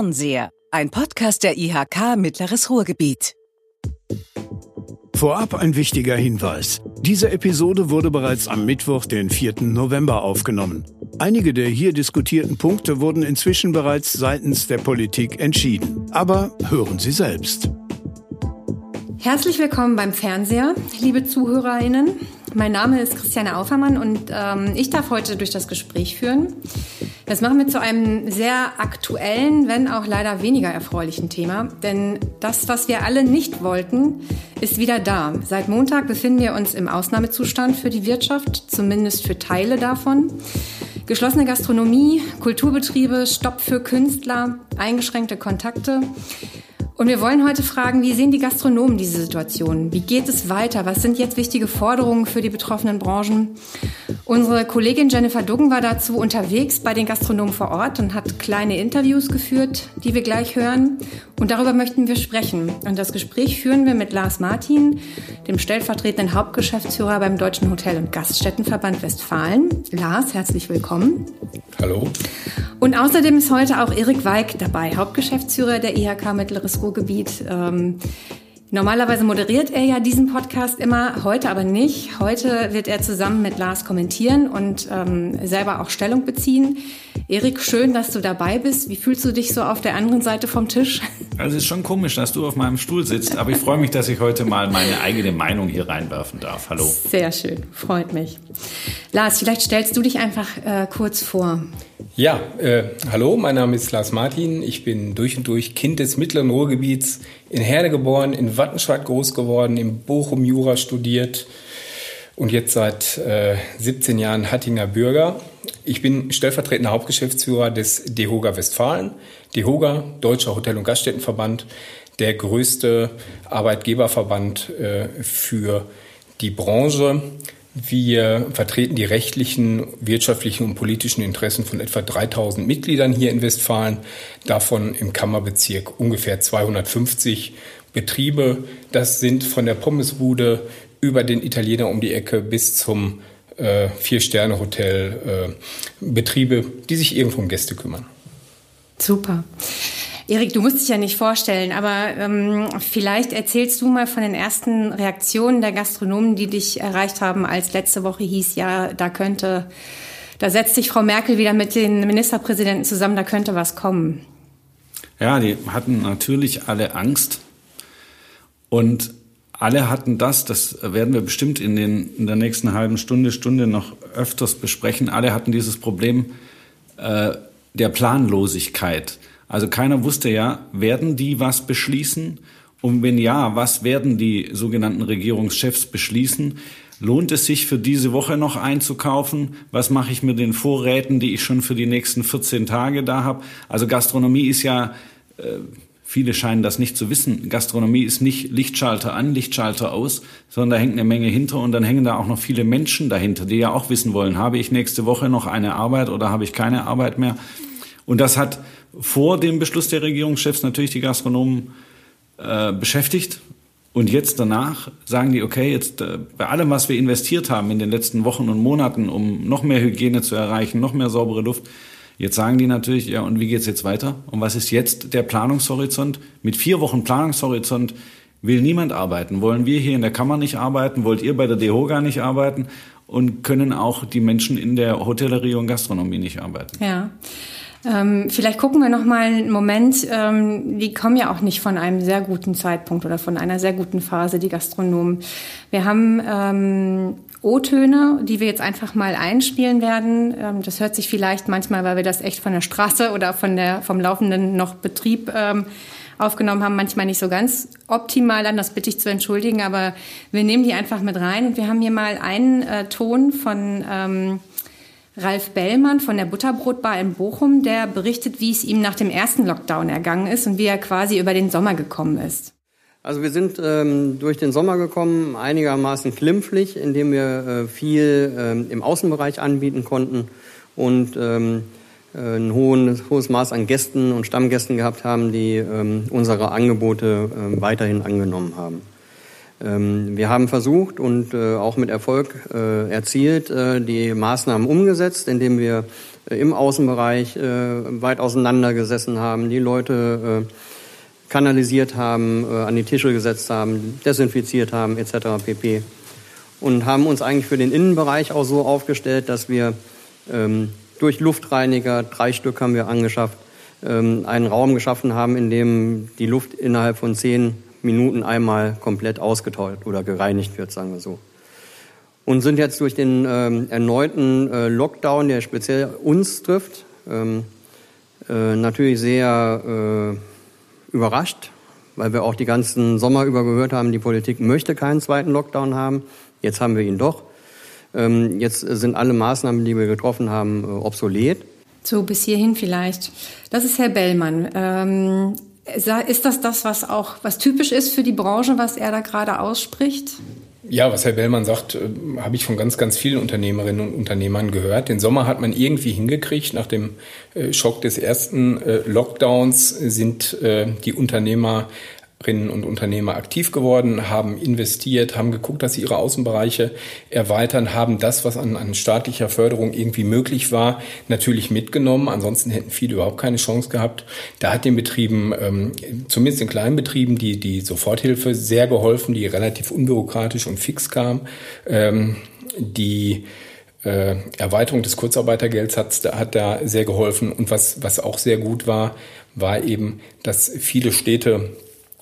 Fernseher, ein Podcast der IHK Mittleres Ruhrgebiet. Vorab ein wichtiger Hinweis. Diese Episode wurde bereits am Mittwoch, den 4. November aufgenommen. Einige der hier diskutierten Punkte wurden inzwischen bereits seitens der Politik entschieden. Aber hören Sie selbst. Herzlich willkommen beim Fernseher, liebe ZuhörerInnen. Mein Name ist Christiane Aufermann und ähm, ich darf heute durch das Gespräch führen. Das machen wir zu einem sehr aktuellen, wenn auch leider weniger erfreulichen Thema. Denn das, was wir alle nicht wollten, ist wieder da. Seit Montag befinden wir uns im Ausnahmezustand für die Wirtschaft, zumindest für Teile davon. Geschlossene Gastronomie, Kulturbetriebe, Stopp für Künstler, eingeschränkte Kontakte. Und wir wollen heute fragen, wie sehen die Gastronomen diese Situation? Wie geht es weiter? Was sind jetzt wichtige Forderungen für die betroffenen Branchen? Unsere Kollegin Jennifer Duggen war dazu unterwegs bei den Gastronomen vor Ort und hat kleine Interviews geführt, die wir gleich hören. Und darüber möchten wir sprechen. Und das Gespräch führen wir mit Lars Martin, dem stellvertretenden Hauptgeschäftsführer beim Deutschen Hotel- und Gaststättenverband Westfalen. Lars, herzlich willkommen. Hallo. Und außerdem ist heute auch Erik Weig dabei, Hauptgeschäftsführer der IHK Mittleres Ruhrgebiet. Ähm, Normalerweise moderiert er ja diesen Podcast immer, heute aber nicht. Heute wird er zusammen mit Lars kommentieren und ähm, selber auch Stellung beziehen. Erik, schön, dass du dabei bist. Wie fühlst du dich so auf der anderen Seite vom Tisch? Also es ist schon komisch, dass du auf meinem Stuhl sitzt, aber ich freue mich, dass ich heute mal meine eigene Meinung hier reinwerfen darf. Hallo. Sehr schön, freut mich. Lars, vielleicht stellst du dich einfach äh, kurz vor. Ja, äh, hallo, mein Name ist Lars Martin. Ich bin durch und durch Kind des mittleren Ruhrgebiets, in Herne geboren, in Wattenscheid groß geworden, in Bochum Jura studiert und jetzt seit äh, 17 Jahren Hattinger Bürger. Ich bin stellvertretender Hauptgeschäftsführer des DEHOGA Westfalen. DEHOGA, Deutscher Hotel- und Gaststättenverband, der größte Arbeitgeberverband äh, für die Branche. Wir vertreten die rechtlichen, wirtschaftlichen und politischen Interessen von etwa 3000 Mitgliedern hier in Westfalen, davon im Kammerbezirk ungefähr 250 Betriebe. Das sind von der Pommesbude über den Italiener um die Ecke bis zum äh, Vier-Sterne-Hotel äh, Betriebe, die sich irgendwo um Gäste kümmern. Super. Erik, du musst dich ja nicht vorstellen, aber ähm, vielleicht erzählst du mal von den ersten Reaktionen der Gastronomen, die dich erreicht haben, als letzte Woche hieß, ja, da könnte, da setzt sich Frau Merkel wieder mit den Ministerpräsidenten zusammen, da könnte was kommen. Ja, die hatten natürlich alle Angst und alle hatten das, das werden wir bestimmt in, den, in der nächsten halben Stunde, Stunde noch öfters besprechen, alle hatten dieses Problem äh, der Planlosigkeit. Also keiner wusste ja, werden die was beschließen? Und wenn ja, was werden die sogenannten Regierungschefs beschließen? Lohnt es sich für diese Woche noch einzukaufen? Was mache ich mit den Vorräten, die ich schon für die nächsten 14 Tage da habe? Also Gastronomie ist ja, äh, viele scheinen das nicht zu wissen, Gastronomie ist nicht Lichtschalter an, Lichtschalter aus, sondern da hängt eine Menge hinter und dann hängen da auch noch viele Menschen dahinter, die ja auch wissen wollen, habe ich nächste Woche noch eine Arbeit oder habe ich keine Arbeit mehr? Und das hat vor dem Beschluss der Regierungschefs natürlich die Gastronomen äh, beschäftigt. Und jetzt danach sagen die, okay, jetzt äh, bei allem, was wir investiert haben in den letzten Wochen und Monaten, um noch mehr Hygiene zu erreichen, noch mehr saubere Luft, jetzt sagen die natürlich, ja, und wie geht's jetzt weiter? Und was ist jetzt der Planungshorizont? Mit vier Wochen Planungshorizont will niemand arbeiten. Wollen wir hier in der Kammer nicht arbeiten? Wollt ihr bei der DEHOGA nicht arbeiten? Und können auch die Menschen in der Hotellerie und Gastronomie nicht arbeiten? Ja. Ähm, vielleicht gucken wir noch mal einen Moment. Ähm, die kommen ja auch nicht von einem sehr guten Zeitpunkt oder von einer sehr guten Phase, die Gastronomen. Wir haben ähm, O-Töne, die wir jetzt einfach mal einspielen werden. Ähm, das hört sich vielleicht manchmal, weil wir das echt von der Straße oder von der, vom laufenden noch Betrieb ähm, aufgenommen haben, manchmal nicht so ganz optimal an. Das bitte ich zu entschuldigen, aber wir nehmen die einfach mit rein. Und wir haben hier mal einen äh, Ton von ähm, Ralf Bellmann von der Butterbrotbar in Bochum, der berichtet, wie es ihm nach dem ersten Lockdown ergangen ist und wie er quasi über den Sommer gekommen ist. Also wir sind ähm, durch den Sommer gekommen, einigermaßen glimpflich, indem wir äh, viel ähm, im Außenbereich anbieten konnten und ähm, äh, ein hohen, hohes Maß an Gästen und Stammgästen gehabt haben, die ähm, unsere Angebote äh, weiterhin angenommen haben. Ähm, wir haben versucht und äh, auch mit Erfolg äh, erzielt, die Maßnahmen umgesetzt, indem wir im Außenbereich weit auseinander gesessen haben, die Leute kanalisiert haben, an die Tische gesetzt haben, desinfiziert haben etc. pp. Und haben uns eigentlich für den Innenbereich auch so aufgestellt, dass wir ähm, durch Luftreiniger, drei Stück haben wir angeschafft, ähm, einen Raum geschaffen haben, in dem die Luft innerhalb von zehn Minuten einmal komplett ausgetauscht oder gereinigt wird, sagen wir so. Und sind jetzt durch den ähm, erneuten äh, Lockdown, der speziell uns trifft, ähm, äh, natürlich sehr äh, überrascht, weil wir auch die ganzen Sommer über gehört haben, die Politik möchte keinen zweiten Lockdown haben. Jetzt haben wir ihn doch. Ähm, jetzt sind alle Maßnahmen, die wir getroffen haben, äh, obsolet. So, bis hierhin vielleicht. Das ist Herr Bellmann. Ähm, ist das das, was auch, was typisch ist für die Branche, was er da gerade ausspricht? Ja, was Herr Bellmann sagt, äh, habe ich von ganz, ganz vielen Unternehmerinnen und Unternehmern gehört. Den Sommer hat man irgendwie hingekriegt. Nach dem äh, Schock des ersten äh, Lockdowns sind die Unternehmer und Unternehmer aktiv geworden, haben investiert, haben geguckt, dass sie ihre Außenbereiche erweitern, haben das, was an, an staatlicher Förderung irgendwie möglich war, natürlich mitgenommen. Ansonsten hätten viele überhaupt keine Chance gehabt. Da hat den Betrieben, ähm, zumindest den kleinen Betrieben, die, die Soforthilfe sehr geholfen, die relativ unbürokratisch und fix kam. Ähm, die äh, Erweiterung des Kurzarbeitergelds hat, hat da sehr geholfen. Und was, was auch sehr gut war, war eben, dass viele Städte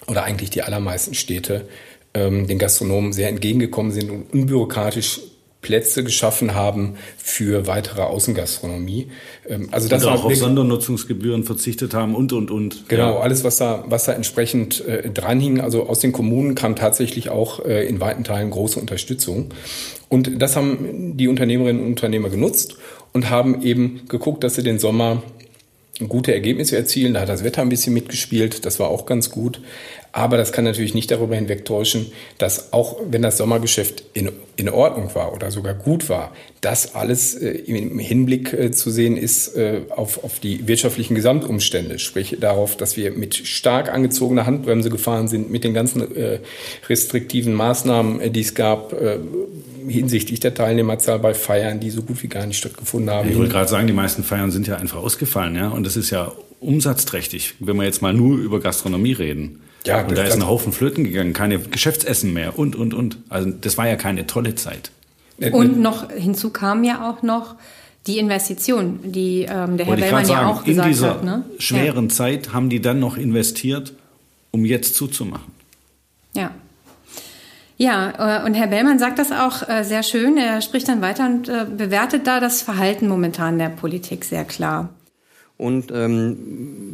oder eigentlich die allermeisten Städte ähm, den Gastronomen sehr entgegengekommen sind und unbürokratisch Plätze geschaffen haben für weitere Außengastronomie. Ähm, also das und auch auf Sondernutzungsgebühren verzichtet haben und und und. Genau, ja. alles was da was da entsprechend äh, dranhing. Also aus den Kommunen kam tatsächlich auch äh, in weiten Teilen große Unterstützung. Und das haben die Unternehmerinnen und Unternehmer genutzt und haben eben geguckt, dass sie den Sommer gute Ergebnisse erzielen. Da hat das Wetter ein bisschen mitgespielt, das war auch ganz gut. Aber das kann natürlich nicht darüber hinwegtäuschen, dass auch wenn das Sommergeschäft in, in Ordnung war oder sogar gut war, das alles äh, im Hinblick äh, zu sehen ist äh, auf, auf die wirtschaftlichen Gesamtumstände. Sprich darauf, dass wir mit stark angezogener Handbremse gefahren sind, mit den ganzen äh, restriktiven Maßnahmen, äh, die es gab, äh, hinsichtlich der Teilnehmerzahl bei Feiern, die so gut wie gar nicht stattgefunden haben. Ich wollte gerade sagen, die meisten Feiern sind ja einfach ausgefallen, ja, und das ist ja umsatzträchtig, wenn wir jetzt mal nur über Gastronomie reden. Ja, und da ist ein Haufen Flöten gegangen, keine Geschäftsessen mehr und, und, und. Also das war ja keine tolle Zeit. Und noch hinzu kam ja auch noch die Investition, die ähm, der Herr Bellmann ja auch gesagt hat. In dieser hat, ne? schweren ja. Zeit haben die dann noch investiert, um jetzt zuzumachen. Ja. Ja, äh, und Herr Bellmann sagt das auch äh, sehr schön. Er spricht dann weiter und äh, bewertet da das Verhalten momentan der Politik sehr klar. Und ähm,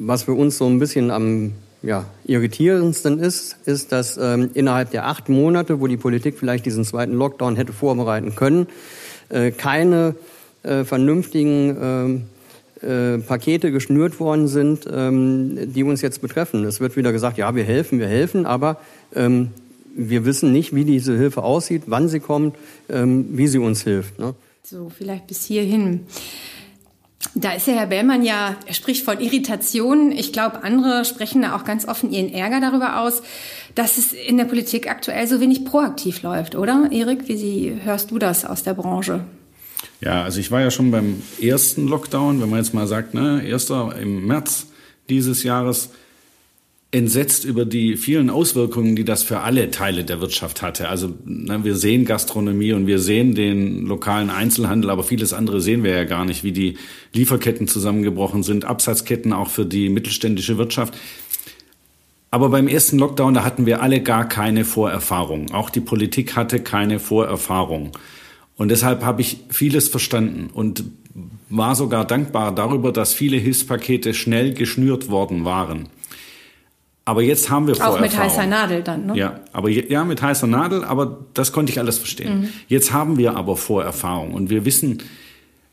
was für uns so ein bisschen am ja, irritierendsten ist, ist, dass ähm, innerhalb der acht Monate, wo die Politik vielleicht diesen zweiten Lockdown hätte vorbereiten können, äh, keine äh, vernünftigen äh, äh, Pakete geschnürt worden sind, ähm, die uns jetzt betreffen. Es wird wieder gesagt, ja, wir helfen, wir helfen, aber ähm, wir wissen nicht, wie diese Hilfe aussieht, wann sie kommt, ähm, wie sie uns hilft. Ne? So, vielleicht bis hierhin. Da ist der Herr Bellmann ja, er spricht von Irritation. Ich glaube, andere sprechen da auch ganz offen ihren Ärger darüber aus, dass es in der Politik aktuell so wenig proaktiv läuft, oder? Erik, wie Sie, hörst du das aus der Branche? Ja, also ich war ja schon beim ersten Lockdown, wenn man jetzt mal sagt, ne, erster im März dieses Jahres entsetzt über die vielen Auswirkungen, die das für alle Teile der Wirtschaft hatte. Also na, wir sehen Gastronomie und wir sehen den lokalen Einzelhandel, aber vieles andere sehen wir ja gar nicht, wie die Lieferketten zusammengebrochen sind, Absatzketten auch für die mittelständische Wirtschaft. Aber beim ersten Lockdown, da hatten wir alle gar keine Vorerfahrung. Auch die Politik hatte keine Vorerfahrung. Und deshalb habe ich vieles verstanden und war sogar dankbar darüber, dass viele Hilfspakete schnell geschnürt worden waren. Aber jetzt haben wir Vorerfahrung. Auch mit heißer Nadel dann, ne? Ja, aber ja, mit heißer Nadel, aber das konnte ich alles verstehen. Mhm. Jetzt haben wir aber Vorerfahrung und wir wissen,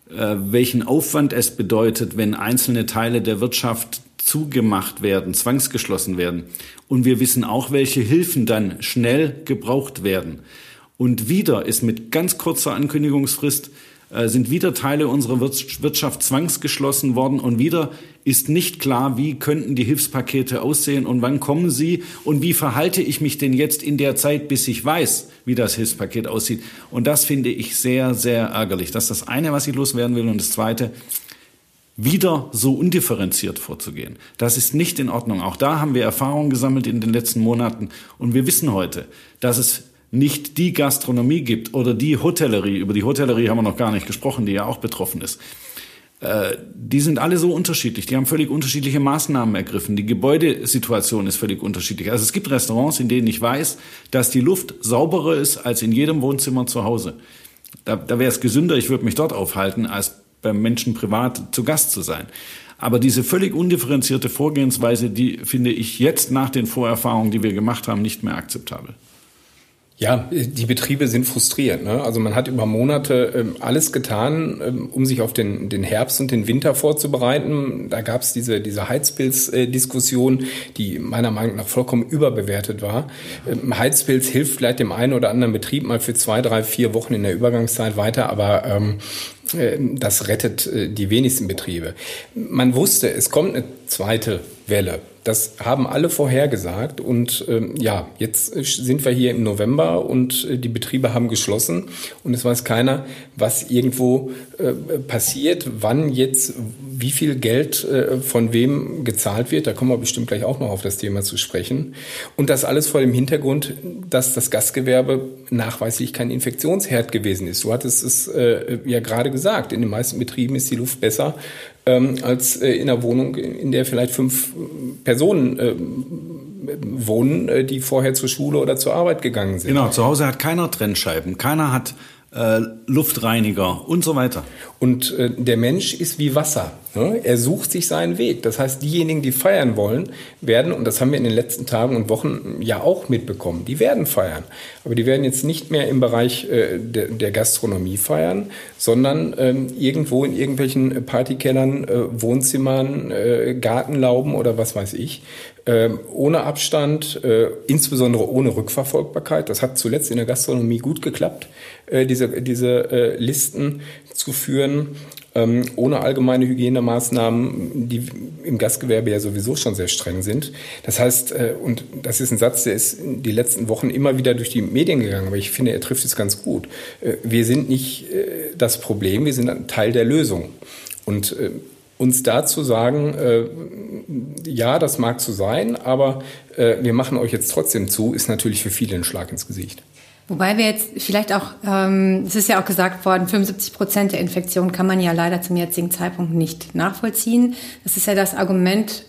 äh, welchen Aufwand es bedeutet, wenn einzelne Teile der Wirtschaft zugemacht werden, zwangsgeschlossen werden. Und wir wissen auch, welche Hilfen dann schnell gebraucht werden. Und wieder ist mit ganz kurzer Ankündigungsfrist sind wieder Teile unserer Wirtschaft zwangsgeschlossen worden und wieder ist nicht klar, wie könnten die Hilfspakete aussehen und wann kommen sie und wie verhalte ich mich denn jetzt in der Zeit, bis ich weiß, wie das Hilfspaket aussieht. Und das finde ich sehr, sehr ärgerlich. Das ist das eine, was ich loswerden will. Und das zweite, wieder so undifferenziert vorzugehen. Das ist nicht in Ordnung. Auch da haben wir Erfahrungen gesammelt in den letzten Monaten. Und wir wissen heute, dass es nicht die Gastronomie gibt oder die Hotellerie, über die Hotellerie haben wir noch gar nicht gesprochen, die ja auch betroffen ist. Äh, die sind alle so unterschiedlich, die haben völlig unterschiedliche Maßnahmen ergriffen. Die Gebäudesituation ist völlig unterschiedlich. Also es gibt Restaurants, in denen ich weiß, dass die Luft sauberer ist als in jedem Wohnzimmer zu Hause. Da, da wäre es gesünder, ich würde mich dort aufhalten, als beim Menschen privat zu Gast zu sein. Aber diese völlig undifferenzierte Vorgehensweise, die finde ich jetzt nach den Vorerfahrungen, die wir gemacht haben, nicht mehr akzeptabel. Ja, die Betriebe sind frustriert. Ne? Also man hat über Monate ähm, alles getan, ähm, um sich auf den, den Herbst und den Winter vorzubereiten. Da gab es diese, diese Heizpilz-Diskussion, die meiner Meinung nach vollkommen überbewertet war. Ähm, Heizpilz hilft vielleicht dem einen oder anderen Betrieb mal für zwei, drei, vier Wochen in der Übergangszeit weiter, aber ähm, äh, das rettet äh, die wenigsten Betriebe. Man wusste, es kommt eine zweite Welle. Das haben alle vorhergesagt und ähm, ja, jetzt sind wir hier im November und äh, die Betriebe haben geschlossen und es weiß keiner, was irgendwo äh, passiert, wann jetzt wie viel Geld äh, von wem gezahlt wird. Da kommen wir bestimmt gleich auch noch auf das Thema zu sprechen. Und das alles vor dem Hintergrund, dass das Gastgewerbe nachweislich kein Infektionsherd gewesen ist. Du hattest es äh, ja gerade gesagt, in den meisten Betrieben ist die Luft besser ähm, als äh, in einer Wohnung, in der vielleicht fünf Personen äh, wohnen, äh, die vorher zur Schule oder zur Arbeit gegangen sind. Genau, zu Hause hat keiner Trennscheiben, keiner hat äh, Luftreiniger und so weiter. Und äh, der Mensch ist wie Wasser. Ne? Er sucht sich seinen Weg. Das heißt, diejenigen, die feiern wollen, werden, und das haben wir in den letzten Tagen und Wochen ja auch mitbekommen, die werden feiern. Aber die werden jetzt nicht mehr im Bereich äh, der, der, Gastronomie feiern, sondern ähm, irgendwo in irgendwelchen Partykellern, äh, Wohnzimmern, äh, Gartenlauben oder was weiß ich, ohne Abstand, äh, insbesondere ohne Rückverfolgbarkeit. Das hat zuletzt in der Gastronomie gut geklappt, äh, diese, diese äh, Listen zu führen, ähm, ohne allgemeine Hygienemaßnahmen, die im Gastgewerbe ja sowieso schon sehr streng sind. Das heißt, und das ist ein Satz, der ist die letzten Wochen immer wieder durch die Medien gegangen, aber ich finde, er trifft es ganz gut. Wir sind nicht das Problem, wir sind ein Teil der Lösung. Und uns da zu sagen, äh, ja, das mag so sein, aber äh, wir machen euch jetzt trotzdem zu, ist natürlich für viele ein Schlag ins Gesicht. Wobei wir jetzt vielleicht auch, ähm, es ist ja auch gesagt worden, 75 Prozent der Infektionen kann man ja leider zum jetzigen Zeitpunkt nicht nachvollziehen. Das ist ja das Argument,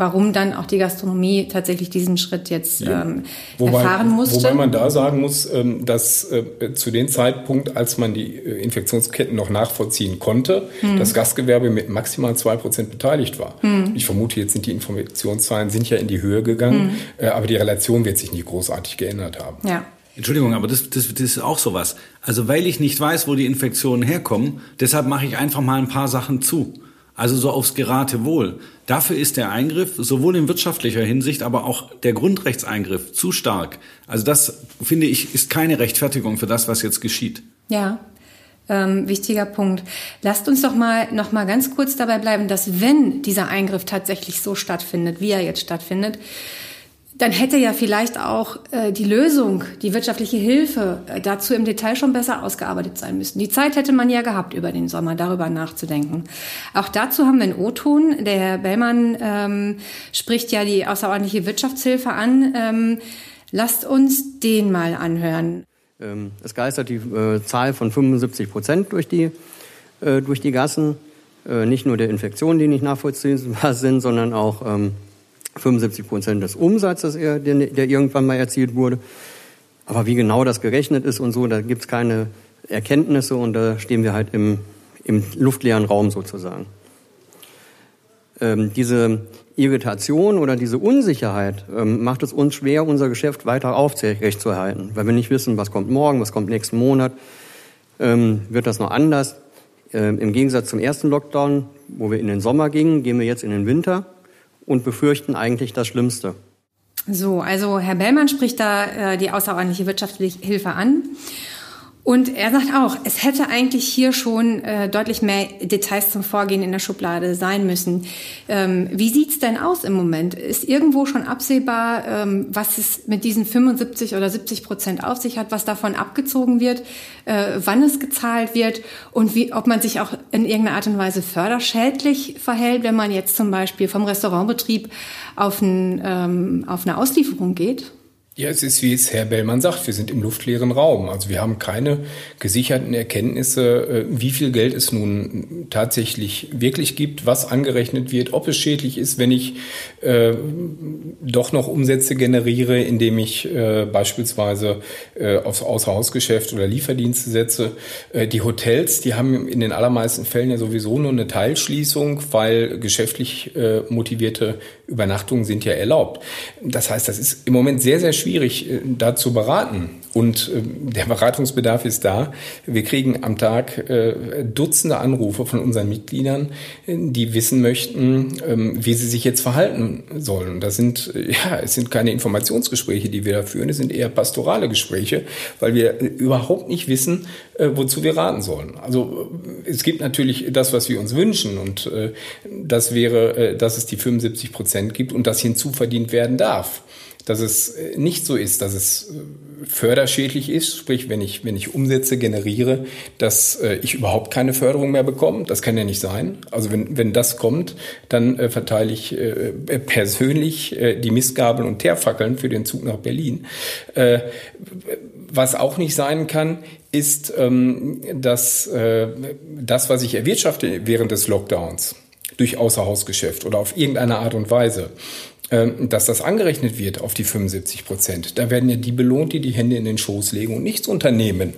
warum dann auch die Gastronomie tatsächlich diesen Schritt jetzt ähm, wobei, erfahren musste. Wobei man da sagen muss, ähm, dass äh, zu dem Zeitpunkt, als man die äh, Infektionsketten noch nachvollziehen konnte, hm. das Gastgewerbe mit maximal zwei Prozent beteiligt war. Hm. Ich vermute, jetzt sind die Infektionszahlen sind ja in die Höhe gegangen, hm. äh, aber die Relation wird sich nicht großartig geändert haben. Ja. Entschuldigung, aber das, das, das ist auch sowas. Also weil ich nicht weiß, wo die Infektionen herkommen, deshalb mache ich einfach mal ein paar Sachen zu. Also so aufs Geratewohl. Dafür ist der Eingriff sowohl in wirtschaftlicher Hinsicht, aber auch der Grundrechtseingriff zu stark. Also das, finde ich, ist keine Rechtfertigung für das, was jetzt geschieht. Ja, ähm, wichtiger Punkt. Lasst uns doch mal noch mal ganz kurz dabei bleiben, dass wenn dieser Eingriff tatsächlich so stattfindet, wie er jetzt stattfindet, dann hätte ja vielleicht auch äh, die Lösung, die wirtschaftliche Hilfe äh, dazu im Detail schon besser ausgearbeitet sein müssen. Die Zeit hätte man ja gehabt, über den Sommer darüber nachzudenken. Auch dazu haben wir einen O-Ton. Der Herr Bellmann ähm, spricht ja die außerordentliche Wirtschaftshilfe an. Ähm, lasst uns den mal anhören. Ähm, es geistert die äh, Zahl von 75 Prozent durch die, äh, durch die Gassen. Äh, nicht nur der Infektionen, die nicht nachvollziehbar sind, sondern auch ähm, 75 Prozent des Umsatzes, der, irgendwann mal erzielt wurde. Aber wie genau das gerechnet ist und so, da gibt es keine Erkenntnisse und da stehen wir halt im, im luftleeren Raum sozusagen. Ähm, diese Irritation oder diese Unsicherheit ähm, macht es uns schwer, unser Geschäft weiter aufrechtzuerhalten, weil wir nicht wissen, was kommt morgen, was kommt nächsten Monat, ähm, wird das noch anders. Ähm, Im Gegensatz zum ersten Lockdown, wo wir in den Sommer gingen, gehen wir jetzt in den Winter und befürchten eigentlich das Schlimmste. So, also Herr Bellmann spricht da äh, die außerordentliche wirtschaftliche Hilfe an. Und er sagt auch, es hätte eigentlich hier schon äh, deutlich mehr Details zum Vorgehen in der Schublade sein müssen. Ähm, wie sieht's denn aus im Moment? Ist irgendwo schon absehbar, ähm, was es mit diesen 75 oder 70 Prozent auf sich hat, was davon abgezogen wird, äh, wann es gezahlt wird und wie, ob man sich auch in irgendeiner Art und Weise förderschädlich verhält, wenn man jetzt zum Beispiel vom Restaurantbetrieb auf, ein, ähm, auf eine Auslieferung geht? Ja, es ist, wie es Herr Bellmann sagt, wir sind im luftleeren Raum. Also wir haben keine gesicherten Erkenntnisse, äh, wie viel Geld es nun tatsächlich wirklich gibt, was angerechnet wird, ob es schädlich ist, wenn ich äh, doch noch Umsätze generiere, indem ich äh, beispielsweise äh, aufs Außerhausgeschäft oder Lieferdienste setze. Äh, die Hotels, die haben in den allermeisten Fällen ja sowieso nur eine Teilschließung, weil geschäftlich äh, motivierte Übernachtungen sind ja erlaubt. Das heißt, das ist im Moment sehr, sehr schwierig schwierig, äh, da zu beraten. Und äh, der Beratungsbedarf ist da. Wir kriegen am Tag äh, Dutzende Anrufe von unseren Mitgliedern, die wissen möchten, ähm, wie sie sich jetzt verhalten sollen. Das sind, ja, es sind keine Informationsgespräche, die wir da führen, es sind eher pastorale Gespräche, weil wir überhaupt nicht wissen, wozu wir raten sollen. Also es gibt natürlich das, was wir uns wünschen und das wäre, dass es die 75 Prozent gibt und das hinzuverdient werden darf dass es äh, nicht so ist, dass es äh, förderschädlich ist, sprich, wenn ich, wenn ich Umsätze generiere, dass äh, ich überhaupt keine Förderung mehr bekomme. Das kann ja nicht sein. Also wenn, wenn das kommt, dann verteile ich persönlich die Missgabeln und Teerfackeln für den Zug nach Berlin. Was auch nicht sein kann, ist, ähm, dass das, was ich erwirtschafte während des Lockdowns, durch Außerhausgeschäft oder auf irgendeine Art und Weise, dass das angerechnet wird auf die 75 Prozent. Da werden ja die belohnt, die die Hände in den Schoß legen und nichts unternehmen.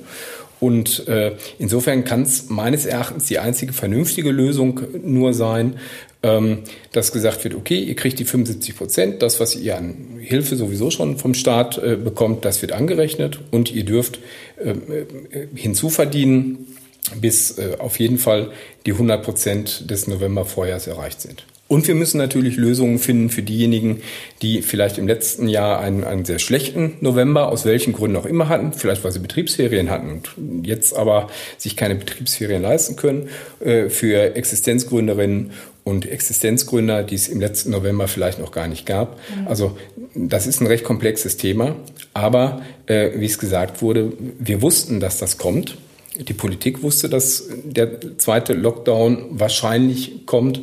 Und äh, insofern kann es meines Erachtens die einzige vernünftige Lösung nur sein, ähm, dass gesagt wird, okay, ihr kriegt die 75 Prozent, das, was ihr an Hilfe sowieso schon vom Staat äh, bekommt, das wird angerechnet und ihr dürft äh, äh hinzuverdienen, bis äh, auf jeden Fall die 100 Prozent des Novembervorjahrs erreicht sind. Und wir müssen natürlich Lösungen finden für diejenigen, die vielleicht im letzten Jahr einen, einen sehr schlechten November, aus welchen Gründen auch immer hatten, vielleicht weil sie Betriebsferien hatten und jetzt aber sich keine Betriebsferien leisten können, äh, für Existenzgründerinnen und Existenzgründer, die es im letzten November vielleicht noch gar nicht gab. Mhm. Also das ist ein recht komplexes Thema, aber äh, wie es gesagt wurde, wir wussten, dass das kommt. Die Politik wusste, dass der zweite Lockdown wahrscheinlich kommt.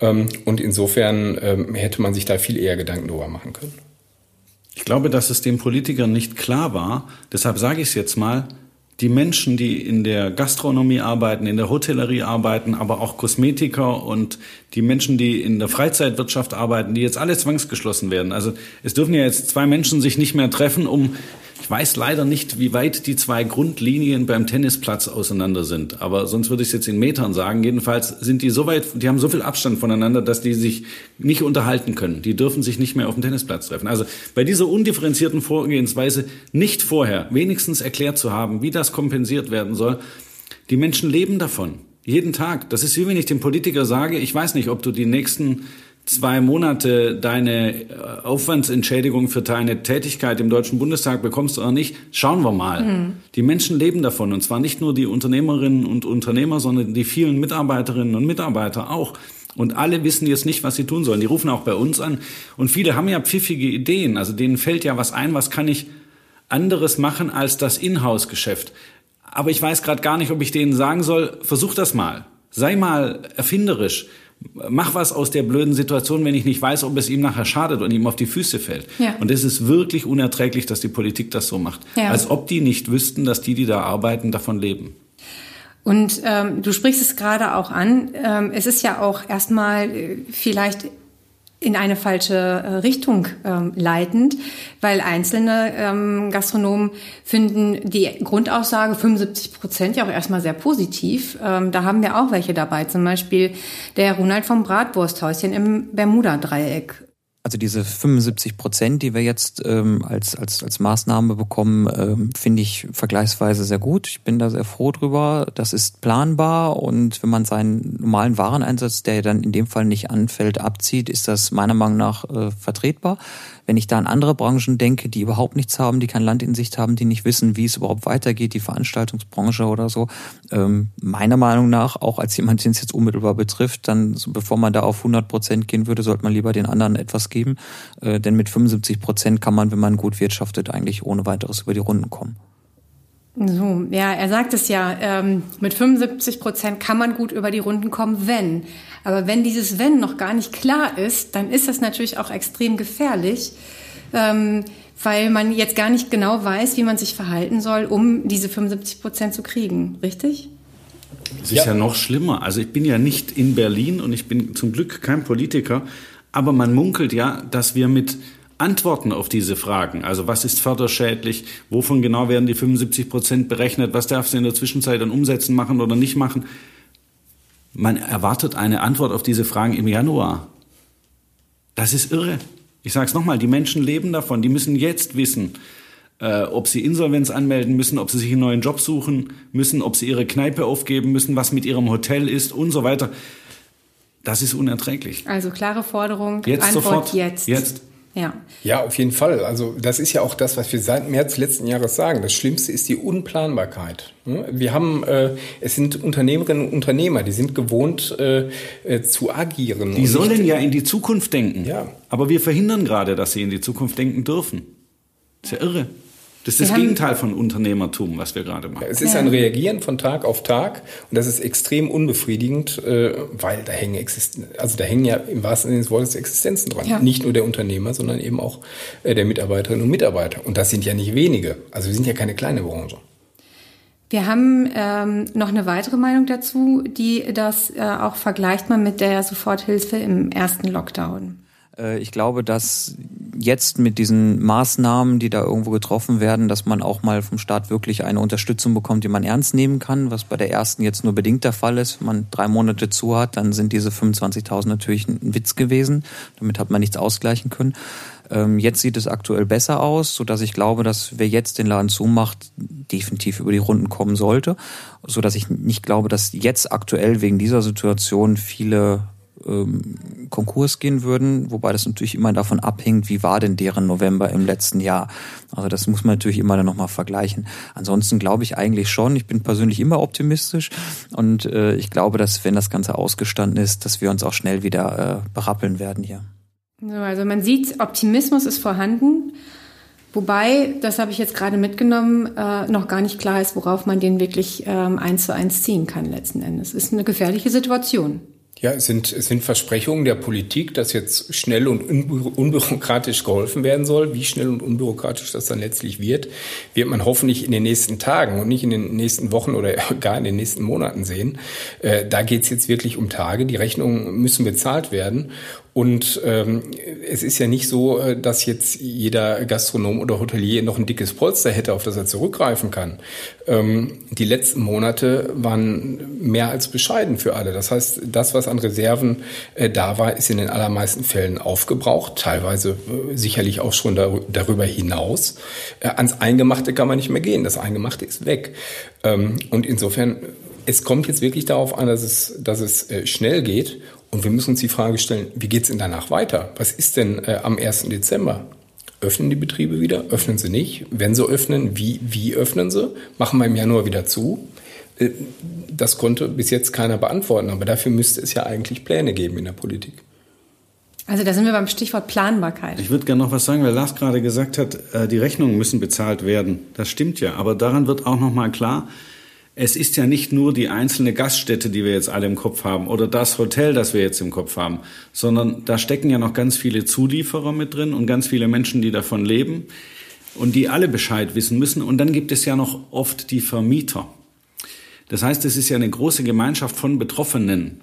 Ähm, und insofern ähm, hätte man sich da viel eher Gedanken darüber machen können. Ich glaube, dass es den Politikern nicht klar war. Deshalb sage ich es jetzt mal. Die Menschen, die in der Gastronomie arbeiten, in der Hotellerie arbeiten, aber auch Kosmetiker und die Menschen, die in der Freizeitwirtschaft arbeiten, die jetzt alle zwangsgeschlossen werden. Also es dürfen ja jetzt zwei Menschen sich nicht mehr treffen, um ich weiß leider nicht, wie weit die zwei Grundlinien beim Tennisplatz auseinander sind. Aber sonst würde ich es jetzt in Metern sagen. Jedenfalls sind die so weit, die haben so viel Abstand voneinander, dass die sich nicht unterhalten können. Die dürfen sich nicht mehr auf dem Tennisplatz treffen. Also bei dieser undifferenzierten Vorgehensweise nicht vorher wenigstens erklärt zu haben, wie das kompensiert werden soll. Die Menschen leben davon. Jeden Tag. Das ist wie wenn ich dem Politiker sage, ich weiß nicht, ob du die nächsten zwei Monate deine äh, Aufwandsentschädigung für deine Tätigkeit im Deutschen Bundestag bekommst oder nicht, schauen wir mal. Mhm. Die Menschen leben davon und zwar nicht nur die Unternehmerinnen und Unternehmer, sondern die vielen Mitarbeiterinnen und Mitarbeiter auch. Und alle wissen jetzt nicht, was sie tun sollen. Die rufen auch bei uns an. Und viele haben ja pfiffige Ideen. Also denen fällt ja was ein, was kann ich anderes machen als das Inhouse-Geschäft. Aber ich weiß gerade gar nicht, ob ich denen sagen soll, versuch das mal. Sei mal erfinderisch mach was aus der blöden Situation, wenn ich nicht weiß, ob es ihm nachher schadet und ihm auf die Füße fällt. Ja. Und es ist wirklich unerträglich, dass die Politik das so macht. Ja. Als ob die nicht wüssten, dass die, die da arbeiten, davon leben. Und ähm, du sprichst es gerade auch an. Ähm, es ist ja auch erstmal äh, vielleicht in eine falsche äh, Richtung ähm, leitend, weil einzelne ähm, Gastronomen finden die Grundaussage 75 Prozent ja auch erstmal sehr positiv. Ähm, da haben wir auch welche dabei, zum Beispiel der Ronald vom Bratwursthäuschen im Bermuda-Dreieck. Also diese 75 Prozent, die wir jetzt ähm, als, als, als Maßnahme bekommen, ähm, finde ich vergleichsweise sehr gut. Ich bin da sehr froh drüber. Das ist planbar und wenn man seinen normalen Wareneinsatz, der dann in dem Fall nicht anfällt, abzieht, ist das meiner Meinung nach äh, vertretbar. Wenn ich da an andere Branchen denke, die überhaupt nichts haben, die kein Land in Sicht haben, die nicht wissen, wie es überhaupt weitergeht, die Veranstaltungsbranche oder so, ähm, meiner Meinung nach, auch als jemand, den es jetzt unmittelbar betrifft, dann, bevor man da auf 100 Prozent gehen würde, sollte man lieber den anderen etwas geben. Äh, denn mit 75 Prozent kann man, wenn man gut wirtschaftet, eigentlich ohne weiteres über die Runden kommen. So, ja, er sagt es ja, ähm, mit 75 Prozent kann man gut über die Runden kommen, wenn. Aber wenn dieses Wenn noch gar nicht klar ist, dann ist das natürlich auch extrem gefährlich, ähm, weil man jetzt gar nicht genau weiß, wie man sich verhalten soll, um diese 75 Prozent zu kriegen, richtig? Es ist ja. ja noch schlimmer. Also ich bin ja nicht in Berlin und ich bin zum Glück kein Politiker, aber man munkelt ja, dass wir mit Antworten auf diese Fragen. Also was ist förderschädlich? Wovon genau werden die 75 Prozent berechnet? Was darfst du in der Zwischenzeit dann umsetzen, machen oder nicht machen? Man erwartet eine Antwort auf diese Fragen im Januar. Das ist irre. Ich sage es nochmal, die Menschen leben davon. Die müssen jetzt wissen, äh, ob sie Insolvenz anmelden müssen, ob sie sich einen neuen Job suchen müssen, ob sie ihre Kneipe aufgeben müssen, was mit ihrem Hotel ist und so weiter. Das ist unerträglich. Also klare Forderung, jetzt Antwort sofort, jetzt. Jetzt. Ja. ja, auf jeden Fall. Also das ist ja auch das, was wir seit März letzten Jahres sagen. Das Schlimmste ist die Unplanbarkeit. Wir haben, äh, es sind Unternehmerinnen und Unternehmer, die sind gewohnt äh, äh, zu agieren. Die sollen ja in die Zukunft denken. Ja. Aber wir verhindern gerade, dass sie in die Zukunft denken dürfen. Das ist ja irre. Das ist das Gegenteil von Unternehmertum, was wir gerade machen. Es ist ein Reagieren von Tag auf Tag und das ist extrem unbefriedigend, äh, weil da hängen Existen also da hängen ja im wahrsten Sinne des Wortes Existenzen dran. Ja. Nicht nur der Unternehmer, sondern eben auch äh, der Mitarbeiterinnen und Mitarbeiter. Und das sind ja nicht wenige. Also wir sind ja keine kleine Branche. Wir haben ähm, noch eine weitere Meinung dazu, die das äh, auch vergleicht man mit der Soforthilfe im ersten Lockdown. Äh, ich glaube, dass jetzt mit diesen Maßnahmen, die da irgendwo getroffen werden, dass man auch mal vom Staat wirklich eine Unterstützung bekommt, die man ernst nehmen kann, was bei der ersten jetzt nur bedingt der Fall ist. Wenn man drei Monate zu hat, dann sind diese 25.000 natürlich ein Witz gewesen. Damit hat man nichts ausgleichen können. Ähm, jetzt sieht es aktuell besser aus, so dass ich glaube, dass wer jetzt den Laden zumacht, definitiv über die Runden kommen sollte, so dass ich nicht glaube, dass jetzt aktuell wegen dieser Situation viele ähm, Konkurs gehen würden, wobei das natürlich immer davon abhängt, wie war denn deren November im letzten Jahr. Also das muss man natürlich immer dann nochmal vergleichen. Ansonsten glaube ich eigentlich schon, ich bin persönlich immer optimistisch und äh, ich glaube, dass wenn das Ganze ausgestanden ist, dass wir uns auch schnell wieder äh, berappeln werden hier. So, also man sieht, Optimismus ist vorhanden. Wobei, das habe ich jetzt gerade mitgenommen, äh, noch gar nicht klar ist, worauf man den wirklich ähm, eins zu eins ziehen kann letzten Endes. Ist eine gefährliche Situation. Ja, es sind, es sind Versprechungen der Politik, dass jetzt schnell und unbürokratisch geholfen werden soll. Wie schnell und unbürokratisch das dann letztlich wird, wird man hoffentlich in den nächsten Tagen und nicht in den nächsten Wochen oder gar in den nächsten Monaten sehen. Äh, da geht's jetzt wirklich um Tage. Die Rechnungen müssen bezahlt werden. Und ähm, es ist ja nicht so, äh, dass jetzt jeder Gastronom oder Hotelier noch ein dickes Polster hätte, auf das er zurückgreifen kann. Ähm, die letzten Monate waren mehr als bescheiden für alle. Das heißt, das, was an Reserven äh, da war, ist in den allermeisten Fällen aufgebraucht, teilweise äh, sicherlich auch schon dar darüber hinaus. Äh, ans Eingemachte kann man nicht mehr gehen. Das Eingemachte ist weg. Ähm, und insofern es kommt jetzt wirklich darauf an, dass es, dass es äh, schnell geht. Und wir müssen uns die Frage stellen, wie geht es denn danach weiter? Was ist denn äh, am 1. Dezember? Öffnen die Betriebe wieder? Öffnen sie nicht? Wenn sie öffnen, wie, wie öffnen sie? Machen wir im Januar wieder zu? Äh, das konnte bis jetzt keiner beantworten, aber dafür müsste es ja eigentlich Pläne geben in der Politik. Also da sind wir beim Stichwort Planbarkeit. Ich würde gerne noch was sagen, weil Lars gerade gesagt hat, äh, die Rechnungen müssen bezahlt werden. Das stimmt ja, aber daran wird auch noch mal klar, es ist ja nicht nur die einzelne Gaststätte, die wir jetzt alle im Kopf haben oder das Hotel, das wir jetzt im Kopf haben, sondern da stecken ja noch ganz viele Zulieferer mit drin und ganz viele Menschen, die davon leben und die alle Bescheid wissen müssen. Und dann gibt es ja noch oft die Vermieter. Das heißt, es ist ja eine große Gemeinschaft von Betroffenen.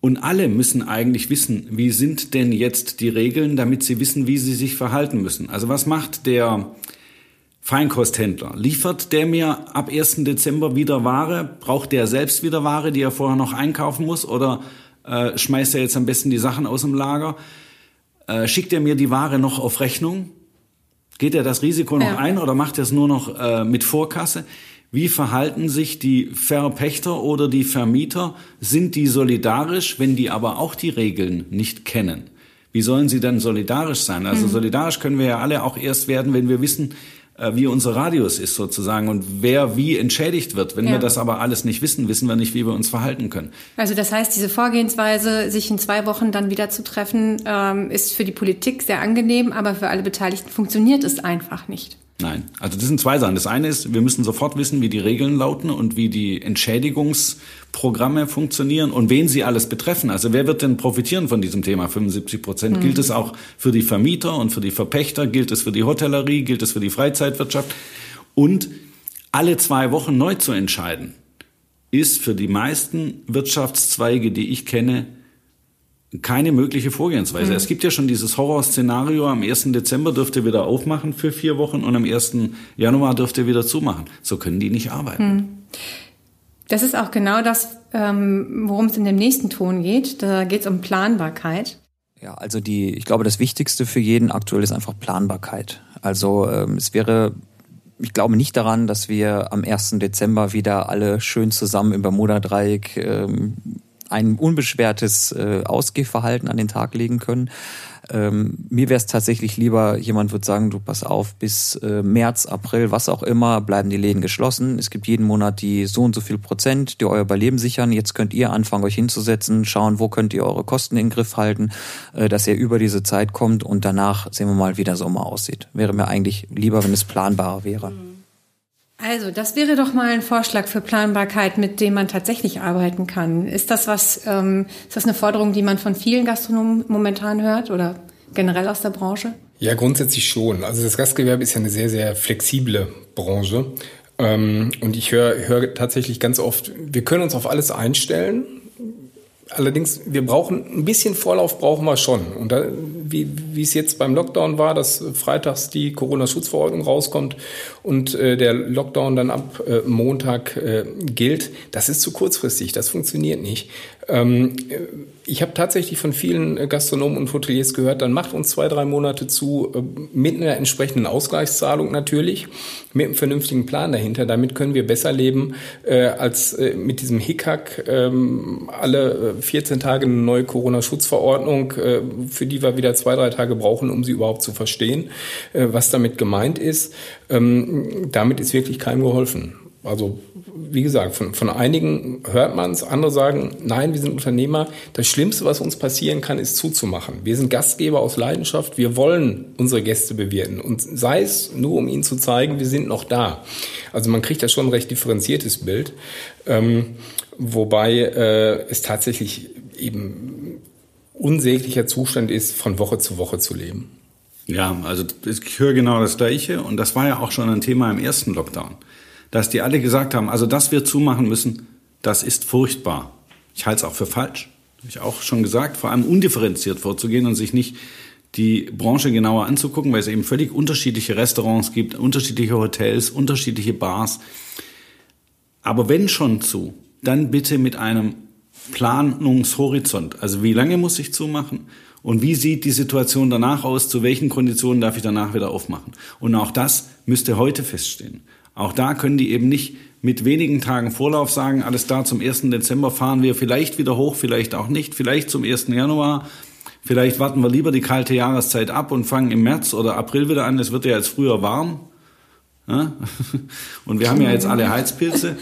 Und alle müssen eigentlich wissen, wie sind denn jetzt die Regeln, damit sie wissen, wie sie sich verhalten müssen. Also was macht der Feinkosthändler. Liefert der mir ab 1. Dezember wieder Ware? Braucht der selbst wieder Ware, die er vorher noch einkaufen muss? Oder äh, schmeißt er jetzt am besten die Sachen aus dem Lager? Äh, schickt er mir die Ware noch auf Rechnung? Geht er das Risiko noch ja. ein oder macht er es nur noch äh, mit Vorkasse? Wie verhalten sich die Verpächter oder die Vermieter? Sind die solidarisch, wenn die aber auch die Regeln nicht kennen? Wie sollen sie denn solidarisch sein? Also mhm. solidarisch können wir ja alle auch erst werden, wenn wir wissen, wie unser Radius ist sozusagen und wer wie entschädigt wird. Wenn ja. wir das aber alles nicht wissen, wissen wir nicht, wie wir uns verhalten können. Also das heißt, diese Vorgehensweise, sich in zwei Wochen dann wieder zu treffen, ähm, ist für die Politik sehr angenehm, aber für alle Beteiligten funktioniert es einfach nicht. Nein, also das sind zwei Sachen. Das eine ist, wir müssen sofort wissen, wie die Regeln lauten und wie die Entschädigungsprogramme funktionieren und wen sie alles betreffen. Also wer wird denn profitieren von diesem Thema 75 Prozent? Mhm. Gilt es auch für die Vermieter und für die Verpächter? Gilt es für die Hotellerie? Gilt es für die Freizeitwirtschaft? Und alle zwei Wochen neu zu entscheiden, ist für die meisten Wirtschaftszweige, die ich kenne, keine mögliche Vorgehensweise. Mhm. Es gibt ja schon dieses Horrorszenario, am 1. Dezember dürft ihr wieder aufmachen für vier Wochen und am 1. Januar dürft ihr wieder zumachen. So können die nicht arbeiten. Mhm. Das ist auch genau das, ähm, worum es in dem nächsten Ton geht. Da geht es um Planbarkeit. Ja, also die, ich glaube, das Wichtigste für jeden aktuell ist einfach Planbarkeit. Also ähm, es wäre ich glaube nicht daran, dass wir am 1. Dezember wieder alle schön zusammen im Bermuda-Dreieck ähm, ein unbeschwertes äh, Ausgehverhalten an den Tag legen können. Ähm, mir wäre es tatsächlich lieber, jemand würde sagen, du pass auf, bis äh, März, April, was auch immer, bleiben die Läden geschlossen. Es gibt jeden Monat die so und so viel Prozent, die euer Überleben sichern. Jetzt könnt ihr anfangen, euch hinzusetzen, schauen, wo könnt ihr eure Kosten in den Griff halten, äh, dass ihr über diese Zeit kommt und danach sehen wir mal, wie der Sommer aussieht. Wäre mir eigentlich lieber, wenn es planbarer wäre. Mhm. Also, das wäre doch mal ein Vorschlag für Planbarkeit, mit dem man tatsächlich arbeiten kann. Ist das was, ähm, ist das eine Forderung, die man von vielen Gastronomen momentan hört oder generell aus der Branche? Ja, grundsätzlich schon. Also das Gastgewerbe ist ja eine sehr, sehr flexible Branche. Ähm, und ich höre hör tatsächlich ganz oft, wir können uns auf alles einstellen. Allerdings, wir brauchen ein bisschen Vorlauf brauchen wir schon. Und da, wie, wie es jetzt beim Lockdown war, dass freitags die Corona-Schutzverordnung rauskommt und äh, der Lockdown dann ab äh, Montag äh, gilt, das ist zu kurzfristig, das funktioniert nicht. Ähm, ich habe tatsächlich von vielen Gastronomen und Hoteliers gehört, dann macht uns zwei, drei Monate zu, äh, mit einer entsprechenden Ausgleichszahlung natürlich, mit einem vernünftigen Plan dahinter. Damit können wir besser leben äh, als äh, mit diesem Hickhack. Ähm, alle 14 Tage eine neue Corona-Schutzverordnung, äh, für die wir wieder zwei, drei Tage brauchen, um sie überhaupt zu verstehen, äh, was damit gemeint ist. Ähm, damit ist wirklich keinem geholfen. Also wie gesagt, von, von einigen hört man es, andere sagen, nein, wir sind Unternehmer. Das Schlimmste, was uns passieren kann, ist zuzumachen. Wir sind Gastgeber aus Leidenschaft, wir wollen unsere Gäste bewirten und sei es nur, um ihnen zu zeigen, wir sind noch da. Also man kriegt da schon ein recht differenziertes Bild, ähm, wobei äh, es tatsächlich eben unsäglicher Zustand ist, von Woche zu Woche zu leben. Ja, also ich höre genau das Gleiche und das war ja auch schon ein Thema im ersten Lockdown dass die alle gesagt haben, also dass wir zumachen müssen, das ist furchtbar. Ich halte es auch für falsch. Habe ich auch schon gesagt, vor allem undifferenziert vorzugehen und sich nicht die Branche genauer anzugucken, weil es eben völlig unterschiedliche Restaurants gibt, unterschiedliche Hotels, unterschiedliche Bars. Aber wenn schon zu, dann bitte mit einem Planungshorizont. Also wie lange muss ich zumachen? Und wie sieht die Situation danach aus? Zu welchen Konditionen darf ich danach wieder aufmachen? Und auch das müsste heute feststehen. Auch da können die eben nicht mit wenigen Tagen Vorlauf sagen, alles da zum 1. Dezember fahren wir vielleicht wieder hoch, vielleicht auch nicht, vielleicht zum 1. Januar. Vielleicht warten wir lieber die kalte Jahreszeit ab und fangen im März oder April wieder an. Es wird ja jetzt früher warm. Und wir haben ja jetzt alle Heizpilze.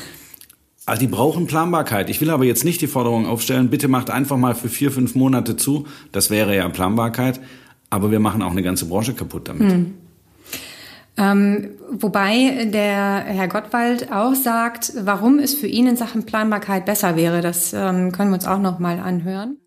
Also die brauchen Planbarkeit. Ich will aber jetzt nicht die Forderung aufstellen, bitte macht einfach mal für vier, fünf Monate zu. Das wäre ja Planbarkeit. Aber wir machen auch eine ganze Branche kaputt damit. Hm. Ähm, wobei der Herr Gottwald auch sagt, warum es für ihn in Sachen Planbarkeit besser wäre. Das ähm, können wir uns auch noch mal anhören.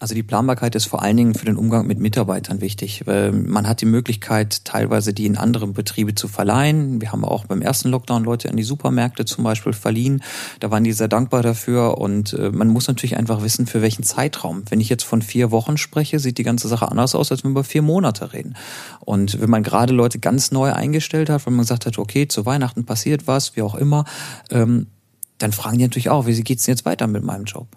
Also die Planbarkeit ist vor allen Dingen für den Umgang mit Mitarbeitern wichtig. Man hat die Möglichkeit, teilweise die in andere Betriebe zu verleihen. Wir haben auch beim ersten Lockdown Leute an die Supermärkte zum Beispiel verliehen. Da waren die sehr dankbar dafür. Und äh, man muss natürlich einfach wissen, für welchen Zeitraum. Wenn ich jetzt von vier Wochen spreche, sieht die ganze Sache anders aus, als wenn wir über vier Monate reden. Und wenn man gerade Leute ganz neu eingestellt hat, wenn man gesagt hat, okay, zu Weihnachten passiert was, wie auch immer, ähm, dann fragen die natürlich auch, wie geht's denn jetzt weiter mit meinem Job?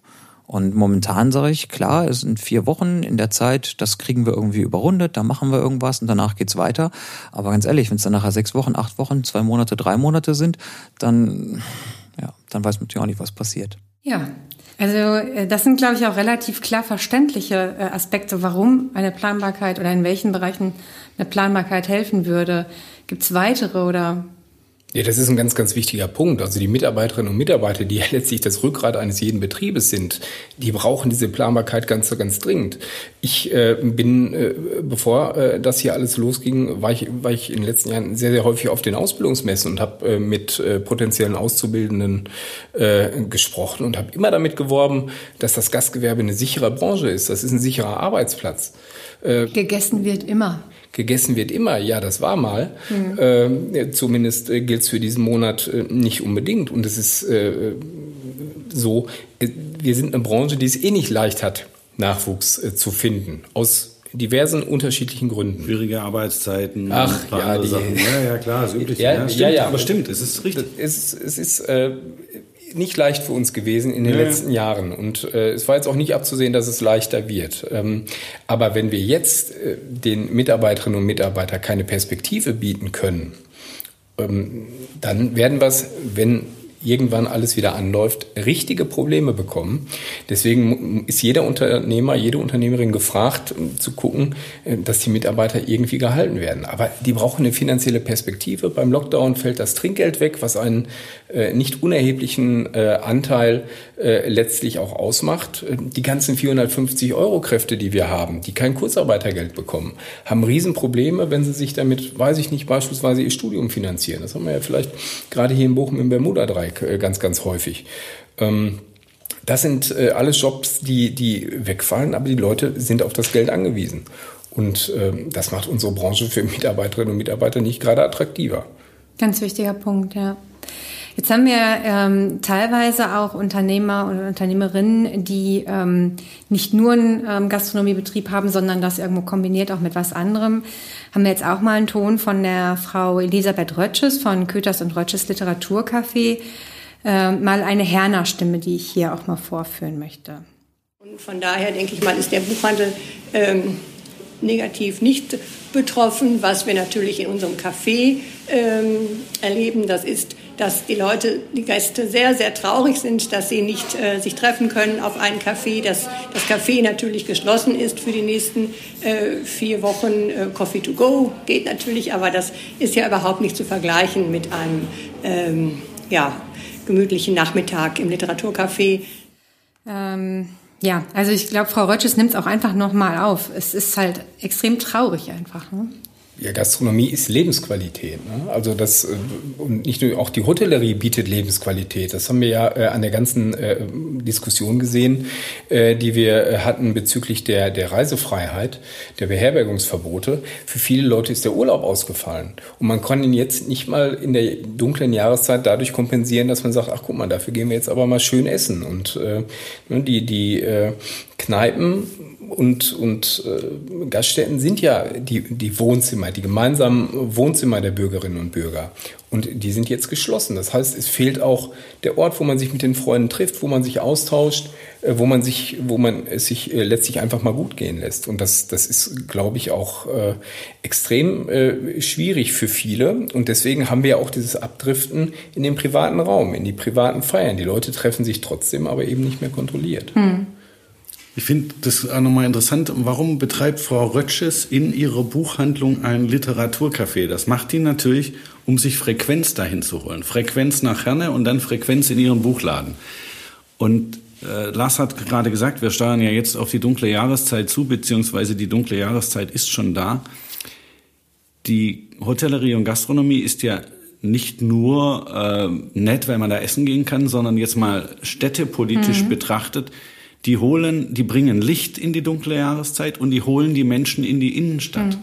Und momentan sage ich, klar, es sind vier Wochen in der Zeit, das kriegen wir irgendwie überrundet, da machen wir irgendwas und danach geht's weiter. Aber ganz ehrlich, wenn es dann nachher sechs Wochen, acht Wochen, zwei Monate, drei Monate sind, dann, ja, dann weiß man natürlich auch nicht, was passiert. Ja, also äh, das sind, glaube ich, auch relativ klar verständliche äh, Aspekte, warum eine Planbarkeit oder in welchen Bereichen eine Planbarkeit helfen würde. Gibt es weitere oder ja, das ist ein ganz, ganz wichtiger Punkt. Also die Mitarbeiterinnen und Mitarbeiter, die ja letztlich das Rückgrat eines jeden Betriebes sind, die brauchen diese Planbarkeit ganz, ganz dringend. Ich äh, bin, äh, bevor äh, das hier alles losging, war ich, war ich in den letzten Jahren sehr, sehr häufig auf den Ausbildungsmessen und habe äh, mit äh, potenziellen Auszubildenden äh, gesprochen und habe immer damit geworben, dass das Gastgewerbe eine sichere Branche ist. Das ist ein sicherer Arbeitsplatz. Gegessen wird immer gegessen wird immer, ja, das war mal. Mhm. Äh, zumindest äh, gilt es für diesen Monat äh, nicht unbedingt. Und es ist äh, so, äh, wir sind eine Branche, die es eh nicht leicht hat, Nachwuchs äh, zu finden. Aus diversen unterschiedlichen Gründen. Schwierige Arbeitszeiten. Ach, ja, die, ja, ja, klar, das Übliche. Ja, ja, stimmt, ja, ja, aber stimmt, es ist richtig. Es, es ist äh, nicht leicht für uns gewesen in den ja. letzten Jahren. Und äh, es war jetzt auch nicht abzusehen, dass es leichter wird. Ähm, aber wenn wir jetzt äh, den Mitarbeiterinnen und Mitarbeitern keine Perspektive bieten können, ähm, dann werden wir es, wenn irgendwann alles wieder anläuft, richtige Probleme bekommen. Deswegen ist jeder Unternehmer, jede Unternehmerin gefragt, zu gucken, äh, dass die Mitarbeiter irgendwie gehalten werden. Aber die brauchen eine finanzielle Perspektive. Beim Lockdown fällt das Trinkgeld weg, was einen äh, nicht unerheblichen äh, Anteil letztlich auch ausmacht. Die ganzen 450 Euro Kräfte, die wir haben, die kein Kurzarbeitergeld bekommen, haben Riesenprobleme, wenn sie sich damit, weiß ich nicht, beispielsweise ihr Studium finanzieren. Das haben wir ja vielleicht gerade hier in Bochum im Bermuda-Dreieck äh, ganz, ganz häufig. Ähm, das sind äh, alles Jobs, die, die wegfallen, aber die Leute sind auf das Geld angewiesen. Und ähm, das macht unsere Branche für Mitarbeiterinnen und Mitarbeiter nicht gerade attraktiver. Ganz wichtiger Punkt, ja. Jetzt haben wir ähm, teilweise auch Unternehmer und Unternehmerinnen, die ähm, nicht nur einen ähm, Gastronomiebetrieb haben, sondern das irgendwo kombiniert auch mit was anderem. Haben wir jetzt auch mal einen Ton von der Frau Elisabeth Rötsches von Köters und Rötsches Literaturcafé. Äh, mal eine Herner-Stimme, die ich hier auch mal vorführen möchte. Und von daher denke ich mal, ist der Buchhandel ähm, negativ nicht betroffen. Was wir natürlich in unserem Café ähm, erleben, das ist dass die Leute, die Gäste sehr, sehr traurig sind, dass sie nicht äh, sich treffen können auf einen Café, dass das Café natürlich geschlossen ist für die nächsten äh, vier Wochen. Äh, Coffee to go geht natürlich, aber das ist ja überhaupt nicht zu vergleichen mit einem ähm, ja, gemütlichen Nachmittag im Literaturcafé. Ähm ja, also ich glaube, Frau Rötsches nimmt es auch einfach nochmal auf. Es ist halt extrem traurig einfach. Ne? Ja, Gastronomie ist Lebensqualität. Ne? Also das äh, und nicht nur auch die Hotellerie bietet Lebensqualität. Das haben wir ja äh, an der ganzen äh, Diskussion gesehen, die wir hatten bezüglich der der Reisefreiheit, der Beherbergungsverbote. Für viele Leute ist der Urlaub ausgefallen und man kann ihn jetzt nicht mal in der dunklen Jahreszeit dadurch kompensieren, dass man sagt, ach guck mal, dafür gehen wir jetzt aber mal schön essen und ne, die die Kneipen und, und äh, Gaststätten sind ja die, die Wohnzimmer, die gemeinsamen Wohnzimmer der Bürgerinnen und Bürger. Und die sind jetzt geschlossen. Das heißt, es fehlt auch der Ort, wo man sich mit den Freunden trifft, wo man sich austauscht, äh, wo man sich, wo man es sich äh, letztlich einfach mal gut gehen lässt. Und das, das ist, glaube ich, auch äh, extrem äh, schwierig für viele. Und deswegen haben wir ja auch dieses Abdriften in den privaten Raum, in die privaten Feiern. Die Leute treffen sich trotzdem, aber eben nicht mehr kontrolliert. Hm. Ich finde das auch nochmal interessant. Warum betreibt Frau Rötsches in ihrer Buchhandlung ein Literaturcafé? Das macht die natürlich, um sich Frequenz dahin zu holen. Frequenz nach Herne und dann Frequenz in ihrem Buchladen. Und äh, Lars hat gerade gesagt, wir steuern ja jetzt auf die dunkle Jahreszeit zu, beziehungsweise die dunkle Jahreszeit ist schon da. Die Hotellerie und Gastronomie ist ja nicht nur äh, nett, weil man da essen gehen kann, sondern jetzt mal städtepolitisch mhm. betrachtet die holen, die bringen Licht in die dunkle Jahreszeit und die holen die Menschen in die Innenstadt. Mhm.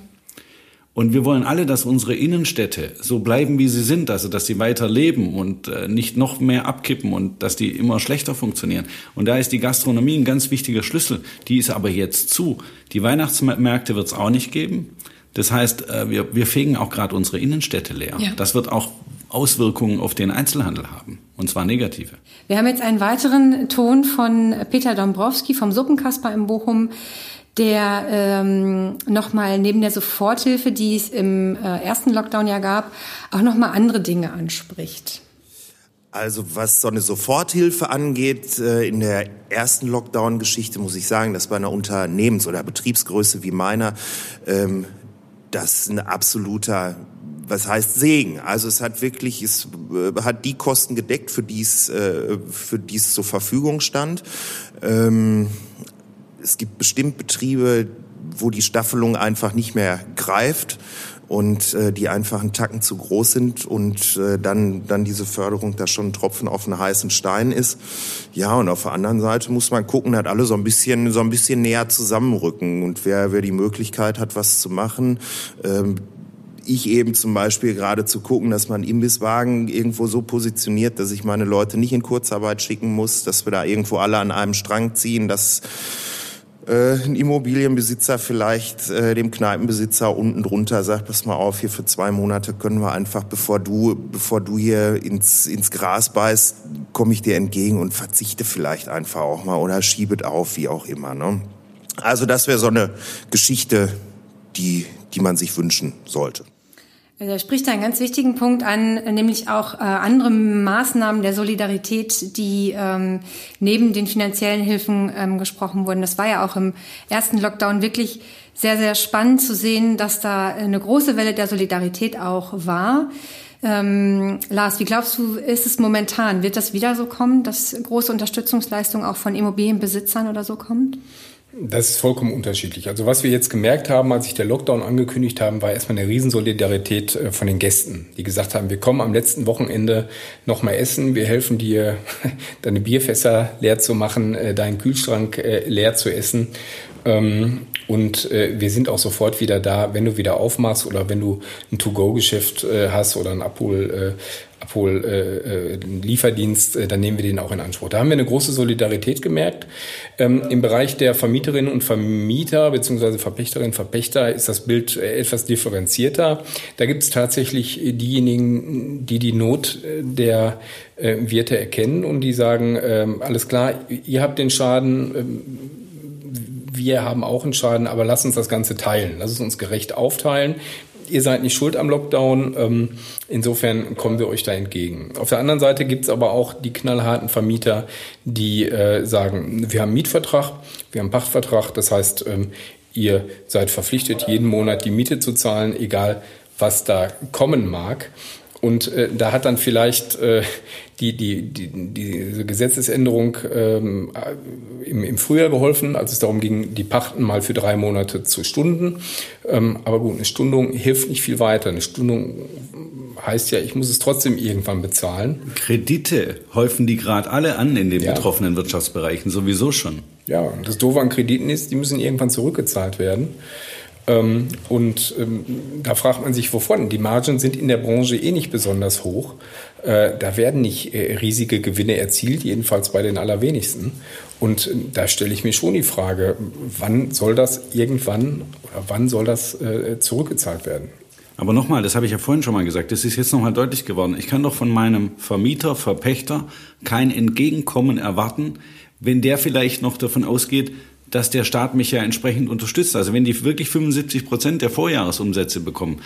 Und wir wollen alle, dass unsere Innenstädte so bleiben, wie sie sind, also dass sie weiter leben und äh, nicht noch mehr abkippen und dass die immer schlechter funktionieren. Und da ist die Gastronomie ein ganz wichtiger Schlüssel. Die ist aber jetzt zu. Die Weihnachtsmärkte wird es auch nicht geben. Das heißt, äh, wir, wir fegen auch gerade unsere Innenstädte leer. Ja. Das wird auch Auswirkungen auf den Einzelhandel haben. Und zwar negative. Wir haben jetzt einen weiteren Ton von Peter Dombrowski vom Suppenkasper in Bochum, der ähm, nochmal neben der Soforthilfe, die es im äh, ersten Lockdown ja gab, auch nochmal andere Dinge anspricht. Also was so eine Soforthilfe angeht, äh, in der ersten Lockdown-Geschichte muss ich sagen, dass bei einer Unternehmens- oder Betriebsgröße wie meiner ähm, das ein absoluter was heißt Segen? Also es hat wirklich, es äh, hat die Kosten gedeckt, für die es, äh, für die es zur Verfügung stand. Ähm, es gibt bestimmt Betriebe, wo die Staffelung einfach nicht mehr greift und äh, die einfach einen Tacken zu groß sind und äh, dann, dann diese Förderung da schon ein Tropfen auf einen heißen Stein ist. Ja, und auf der anderen Seite muss man gucken, dass alle so ein bisschen, so ein bisschen näher zusammenrücken und wer, wer die Möglichkeit hat, was zu machen, ähm, ich eben zum Beispiel gerade zu gucken, dass man Imbisswagen irgendwo so positioniert, dass ich meine Leute nicht in Kurzarbeit schicken muss, dass wir da irgendwo alle an einem Strang ziehen, dass äh, ein Immobilienbesitzer vielleicht äh, dem Kneipenbesitzer unten drunter sagt, pass mal auf, hier für zwei Monate können wir einfach, bevor du, bevor du hier ins, ins Gras beißt, komme ich dir entgegen und verzichte vielleicht einfach auch mal oder schiebet auf, wie auch immer. Ne? Also das wäre so eine Geschichte, die, die man sich wünschen sollte. Er spricht einen ganz wichtigen Punkt an, nämlich auch äh, andere Maßnahmen der Solidarität, die ähm, neben den finanziellen Hilfen ähm, gesprochen wurden. Das war ja auch im ersten Lockdown wirklich sehr, sehr spannend zu sehen, dass da eine große Welle der Solidarität auch war. Ähm, Lars, wie glaubst du, ist es momentan? Wird das wieder so kommen, dass große Unterstützungsleistungen auch von Immobilienbesitzern oder so kommt? Das ist vollkommen unterschiedlich. Also was wir jetzt gemerkt haben, als sich der Lockdown angekündigt haben, war erstmal eine Riesensolidarität äh, von den Gästen, die gesagt haben, wir kommen am letzten Wochenende noch mal essen, wir helfen dir, deine Bierfässer leer zu machen, äh, deinen Kühlschrank äh, leer zu essen. Ähm, und wir sind auch sofort wieder da, wenn du wieder aufmachst oder wenn du ein To-Go-Geschäft hast oder ein Abhol, Abhol, äh, äh, Lieferdienst, äh, dann nehmen wir den auch in Anspruch. Da haben wir eine große Solidarität gemerkt. Ähm, Im Bereich der Vermieterinnen und Vermieter beziehungsweise Verpächterinnen und Verpächter ist das Bild äh, etwas differenzierter. Da gibt es tatsächlich diejenigen, die die Not äh, der äh, Wirte erkennen und die sagen, äh, alles klar, ihr habt den Schaden, äh, wir haben auch einen Schaden, aber lass uns das Ganze teilen. Lass es uns gerecht aufteilen ihr seid nicht schuld am Lockdown. Ähm, insofern kommen wir euch da entgegen. Auf der anderen Seite gibt's aber auch die knallharten Vermieter, die äh, sagen, wir haben Mietvertrag, wir haben Pachtvertrag. Das heißt, ähm, ihr seid verpflichtet, jeden Monat die Miete zu zahlen, egal was da kommen mag. Und äh, da hat dann vielleicht äh, die, die, die, diese Gesetzesänderung ähm, im, im Frühjahr geholfen, als es darum ging, die Pachten mal für drei Monate zu stunden. Ähm, aber gut, eine Stundung hilft nicht viel weiter. Eine Stundung heißt ja, ich muss es trotzdem irgendwann bezahlen. Kredite häufen die gerade alle an in den ja. betroffenen Wirtschaftsbereichen, sowieso schon. Ja, und das Doofe an Krediten ist, die müssen irgendwann zurückgezahlt werden. Ähm, und ähm, da fragt man sich, wovon? Die Margen sind in der Branche eh nicht besonders hoch. Äh, da werden nicht äh, riesige Gewinne erzielt, jedenfalls bei den allerwenigsten. Und äh, da stelle ich mir schon die Frage, wann soll das irgendwann oder wann soll das zurückgezahlt werden? Aber nochmal, das habe ich ja vorhin schon mal gesagt, das ist jetzt nochmal deutlich geworden. Ich kann doch von meinem Vermieter, Verpächter kein Entgegenkommen erwarten, wenn der vielleicht noch davon ausgeht, dass der Staat mich ja entsprechend unterstützt. Also wenn die wirklich 75 Prozent der Vorjahresumsätze bekommen,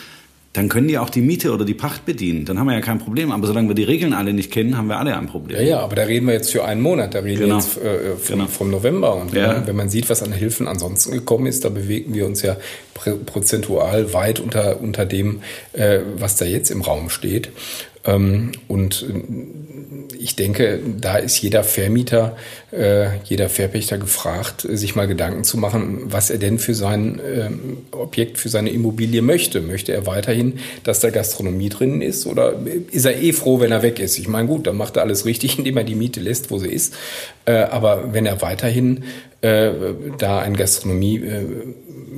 dann können die auch die Miete oder die Pacht bedienen. Dann haben wir ja kein Problem. Aber solange wir die Regeln alle nicht kennen, haben wir alle ein Problem. Ja, ja, aber da reden wir jetzt für einen Monat. Da reden genau. wir jetzt äh, vom, genau. vom, November. Und wenn, ja. man, wenn, man, sieht, was an Hilfen ansonsten gekommen ist, da bewegen wir uns ja prozentual weit unter, unter dem, äh, was da jetzt im Raum steht. Ähm, und äh, ich denke, da ist jeder Vermieter, äh, jeder Verpächter gefragt, sich mal Gedanken zu machen, was er denn für sein Objekt, für seine Immobilie möchte. Möchte er weiterhin, dass da Gastronomie drin ist oder ist er eh froh, wenn er weg ist? Ich meine, gut, dann macht er alles richtig, indem er die Miete lässt, wo sie ist. Äh, aber wenn er weiterhin da ein Gastronomie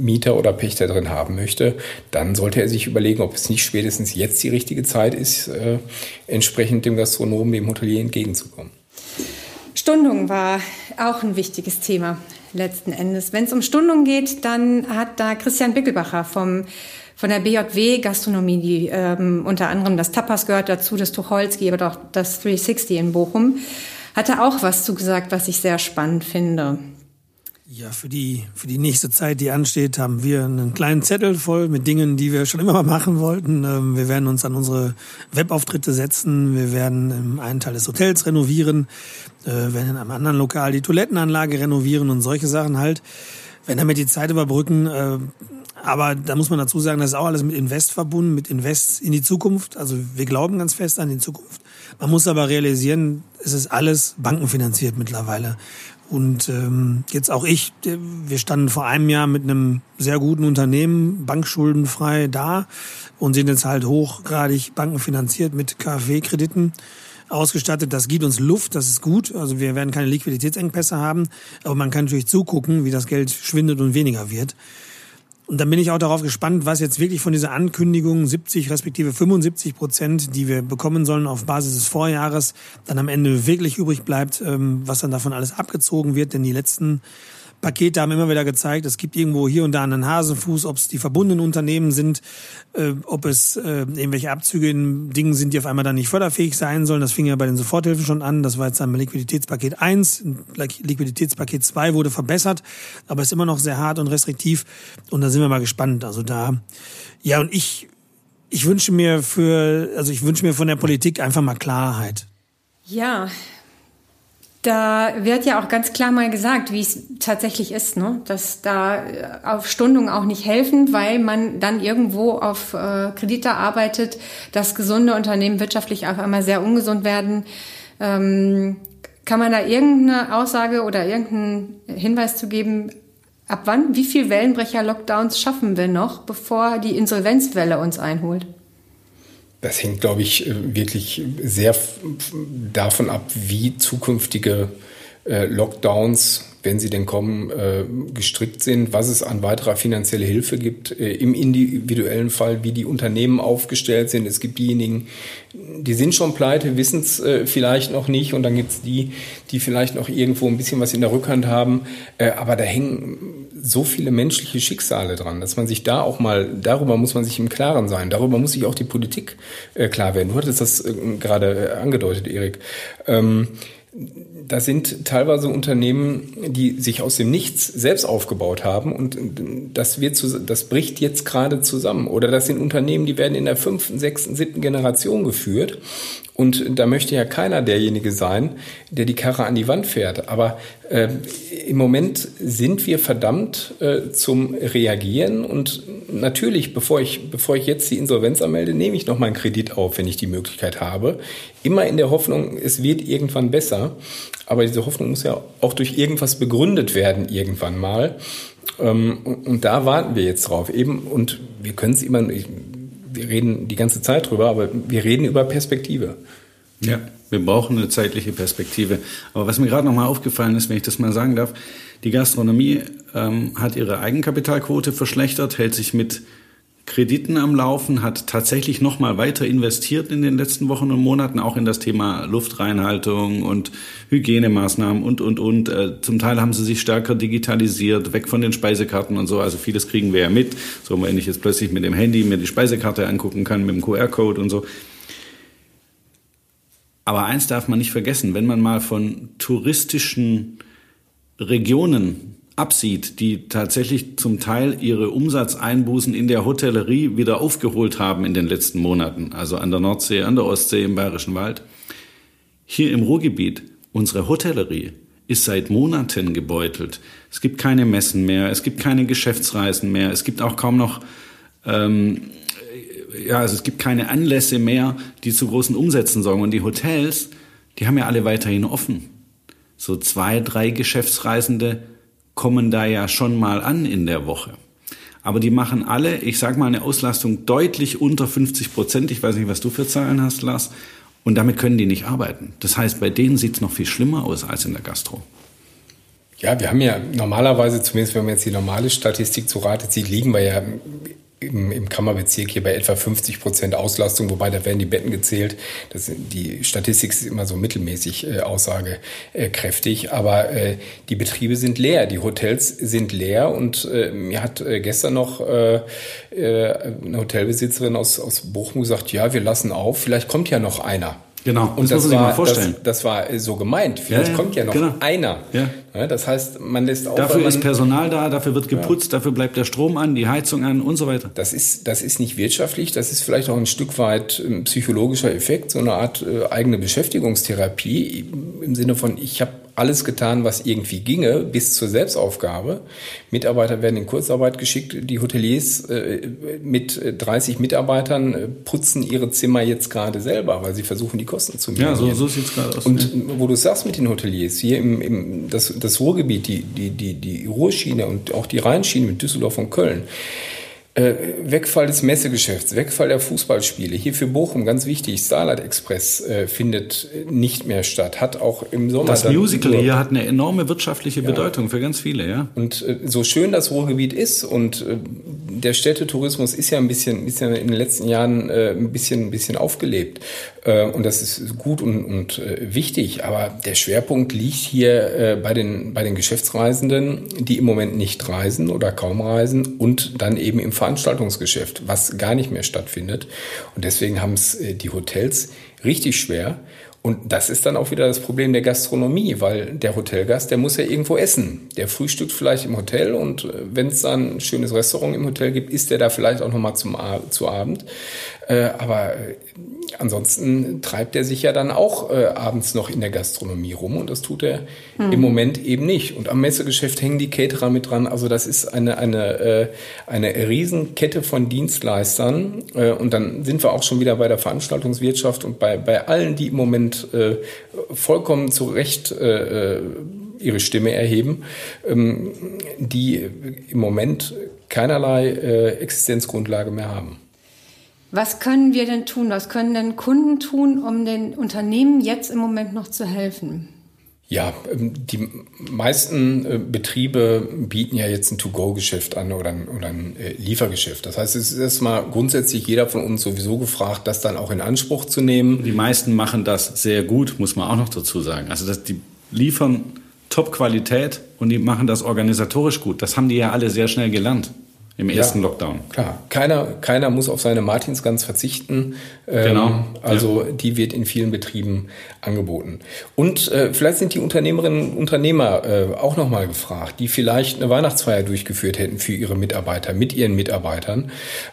Mieter oder Pächter drin haben möchte, dann sollte er sich überlegen, ob es nicht spätestens jetzt die richtige Zeit ist, äh, entsprechend dem Gastronomen, dem Hotelier entgegenzukommen. Stundung war auch ein wichtiges Thema letzten Endes. Wenn es um Stundung geht, dann hat da Christian Bickelbacher vom von der BJW Gastronomie, die ähm, unter anderem das Tapas gehört dazu, das Tucholsky, aber doch das 360 in Bochum, hatte auch was zugesagt, was ich sehr spannend finde. Ja, für die, für die nächste Zeit, die ansteht, haben wir einen kleinen Zettel voll mit Dingen, die wir schon immer mal machen wollten. Ähm, wir werden uns an unsere Webauftritte setzen. Wir werden einen Teil des Hotels renovieren. Wir äh, werden in einem anderen Lokal die Toilettenanlage renovieren und solche Sachen halt. Wenn damit die Zeit überbrücken. Äh, aber da muss man dazu sagen, das ist auch alles mit Invest verbunden, mit Invest in die Zukunft. Also wir glauben ganz fest an die Zukunft. Man muss aber realisieren, es ist alles bankenfinanziert mittlerweile. Und ähm, jetzt auch ich, wir standen vor einem Jahr mit einem sehr guten Unternehmen, bankschuldenfrei da und sind jetzt halt hochgradig bankenfinanziert mit KfW-Krediten ausgestattet. Das gibt uns Luft, das ist gut. Also wir werden keine Liquiditätsengpässe haben, aber man kann natürlich zugucken, wie das Geld schwindet und weniger wird. Und dann bin ich auch darauf gespannt, was jetzt wirklich von dieser Ankündigung 70 respektive 75 Prozent, die wir bekommen sollen auf Basis des Vorjahres, dann am Ende wirklich übrig bleibt, ähm, was dann davon alles abgezogen wird. Denn die letzten Pakete haben immer wieder gezeigt, es gibt irgendwo hier und da einen Hasenfuß, ob es die verbundenen Unternehmen sind, äh, ob es äh, irgendwelche Abzüge in Dingen sind, die auf einmal dann nicht förderfähig sein sollen. Das fing ja bei den Soforthilfen schon an. Das war jetzt dann Liquiditätspaket 1. Liquiditätspaket 2 wurde verbessert, aber ist immer noch sehr hart und restriktiv. Und da sind wir mal gespannt. Also da, ja, und ich, ich wünsche mir für, also ich wünsche mir von der Politik einfach mal Klarheit. Ja, da wird ja auch ganz klar mal gesagt, wie es tatsächlich ist, ne? dass da äh, auf Stundungen auch nicht helfen, weil man dann irgendwo auf äh, Kredite arbeitet, dass gesunde Unternehmen wirtschaftlich auf einmal sehr ungesund werden. Ähm, kann man da irgendeine Aussage oder irgendeinen Hinweis zu geben, ab wann, wie viel Wellenbrecher-Lockdowns schaffen wir noch, bevor die Insolvenzwelle uns einholt? Das hängt, glaube ich, äh, wirklich sehr davon ab, wie zukünftige äh, Lockdowns, wenn sie denn kommen, äh, gestrickt sind, was es an weiterer finanzieller Hilfe gibt, im individuellen Fall, wie die Unternehmen aufgestellt sind. Es gibt diejenigen, die sind schon pleite, wissen es vielleicht noch nicht und dann gibt es die, die vielleicht noch irgendwo ein bisschen was in der Rückhand haben. aber da hängen so viele menschliche Schicksale dran, dass man sich da auch mal, darüber muss man sich im Klaren sein, darüber muss sich auch die Politik äh, klar werden. Du hattest das äh, gerade äh, angedeutet, Erik. Ähm, da sind teilweise Unternehmen, die sich aus dem Nichts selbst aufgebaut haben und das wird das bricht jetzt gerade zusammen. Oder das sind Unternehmen, die werden in der fünften, sechsten, siebten Generation geführt und da möchte ja keiner derjenige sein, der die Karre an die Wand fährt. Aber äh, im Moment sind wir verdammt äh, zum Reagieren. Und natürlich, bevor ich, bevor ich jetzt die Insolvenz anmelde, nehme ich noch mal einen Kredit auf, wenn ich die Möglichkeit habe. Immer in der Hoffnung, es wird irgendwann besser. Aber diese Hoffnung muss ja auch durch irgendwas begründet werden, irgendwann mal. Ähm, und da warten wir jetzt drauf. Eben, und wir können es immer, wir reden die ganze Zeit drüber, aber wir reden über Perspektive. Ja, wir brauchen eine zeitliche Perspektive. Aber was mir gerade noch mal aufgefallen ist, wenn ich das mal sagen darf, die Gastronomie ähm, hat ihre Eigenkapitalquote verschlechtert, hält sich mit Krediten am Laufen, hat tatsächlich noch mal weiter investiert in den letzten Wochen und Monaten, auch in das Thema Luftreinhaltung und Hygienemaßnahmen und, und, und. Äh, zum Teil haben sie sich stärker digitalisiert, weg von den Speisekarten und so. Also vieles kriegen wir ja mit. So, wenn ich jetzt plötzlich mit dem Handy mir die Speisekarte angucken kann, mit dem QR-Code und so. Aber eins darf man nicht vergessen, wenn man mal von touristischen Regionen absieht, die tatsächlich zum Teil ihre Umsatzeinbußen in der Hotellerie wieder aufgeholt haben in den letzten Monaten, also an der Nordsee, an der Ostsee, im Bayerischen Wald. Hier im Ruhrgebiet, unsere Hotellerie ist seit Monaten gebeutelt. Es gibt keine Messen mehr, es gibt keine Geschäftsreisen mehr, es gibt auch kaum noch, ähm, ja, also es gibt keine Anlässe mehr, die zu großen Umsätzen sorgen. Und die Hotels, die haben ja alle weiterhin offen. So zwei, drei Geschäftsreisende kommen da ja schon mal an in der Woche. Aber die machen alle, ich sage mal, eine Auslastung deutlich unter 50 Prozent. Ich weiß nicht, was du für Zahlen hast, Lars. Und damit können die nicht arbeiten. Das heißt, bei denen sieht es noch viel schlimmer aus als in der Gastro. Ja, wir haben ja normalerweise, zumindest wenn man jetzt die normale Statistik zu Rate zieht, liegen wir ja im, im Kammerbezirk hier bei etwa 50 Prozent Auslastung, wobei da werden die Betten gezählt. Das, die Statistik ist immer so mittelmäßig äh, aussagekräftig, aber äh, die Betriebe sind leer, die Hotels sind leer und äh, mir hat äh, gestern noch äh, äh, eine Hotelbesitzerin aus, aus Bochum gesagt, ja, wir lassen auf, vielleicht kommt ja noch einer. Genau, und das, das muss man sich mal vorstellen. Das, das, war so gemeint. Vielleicht ja, ja, kommt ja noch genau. einer. Ja. Das heißt, man lässt auch. Dafür ist Personal da, dafür wird geputzt, dafür bleibt der Strom an, die Heizung an und so weiter. Das ist, das ist nicht wirtschaftlich, das ist vielleicht auch ein Stück weit ein psychologischer Effekt, so eine Art äh, eigene Beschäftigungstherapie im Sinne von, ich habe alles getan, was irgendwie ginge, bis zur Selbstaufgabe. Mitarbeiter werden in Kurzarbeit geschickt. Die Hoteliers äh, mit 30 Mitarbeitern äh, putzen ihre Zimmer jetzt gerade selber, weil sie versuchen, die Kosten zu minimieren. Ja, so, so sieht es gerade aus. Und ja. wo du sagst mit den Hoteliers, hier im, im das, das Ruhrgebiet, die, die, die, die Ruhrschiene und auch die Rheinschiene mit Düsseldorf und Köln, äh, Wegfall des Messegeschäfts, Wegfall der Fußballspiele. Hier für Bochum ganz wichtig, Starlight Express äh, findet nicht mehr statt, hat auch im Sommer. Das Musical hier hat eine enorme wirtschaftliche Bedeutung ja. für ganz viele, ja. Und äh, so schön das Ruhrgebiet ist und der Städtetourismus ist ja ein bisschen, ja in den letzten Jahren ein bisschen, ein bisschen aufgelebt. Äh, und das ist gut und, und äh, wichtig. Aber der Schwerpunkt liegt hier äh, bei, den, bei den Geschäftsreisenden, die im Moment nicht reisen oder kaum reisen und dann eben im Veranstaltungsgeschäft, was gar nicht mehr stattfindet. Und deswegen haben es die Hotels richtig schwer. Und das ist dann auch wieder das Problem der Gastronomie, weil der Hotelgast, der muss ja irgendwo essen. Der frühstückt vielleicht im Hotel und wenn es dann ein schönes Restaurant im Hotel gibt, isst der da vielleicht auch nochmal zum zu Abend. Äh, aber äh, ansonsten treibt er sich ja dann auch äh, abends noch in der Gastronomie rum und das tut er hm. im Moment eben nicht. Und am Messegeschäft hängen die Caterer mit dran. Also das ist eine, eine, eine Riesenkette von Dienstleistern. Und dann sind wir auch schon wieder bei der Veranstaltungswirtschaft und bei, bei allen, die im Moment vollkommen zu Recht ihre Stimme erheben, ähm, die im Moment keinerlei Existenzgrundlage mehr haben. Was können wir denn tun? Was können denn Kunden tun, um den Unternehmen jetzt im Moment noch zu helfen? Ja, ähm, die meisten äh, Betriebe bieten ja jetzt ein To-Go-Geschäft an oder ein, oder ein äh, Liefergeschäft. Das heißt, es ist erstmal grundsätzlich jeder von uns sowieso gefragt, das dann auch in Anspruch zu nehmen. Die meisten machen das sehr gut, muss man auch noch dazu sagen. Also dass die liefern Top-Qualität und die machen das organisatorisch gut. Das haben die ja alle sehr schnell gelernt im ersten ja, Lockdown. Klar, keiner, keiner muss auf seine Martinsgans verzichten. Ähm, genau. Also ja. die wird in vielen Betrieben angeboten. Und äh, vielleicht sind die Unternehmerinnen und Unternehmer äh, auch nochmal gefragt, die vielleicht eine Weihnachtsfeier durchgeführt hätten für ihre Mitarbeiter, mit ihren Mitarbeitern.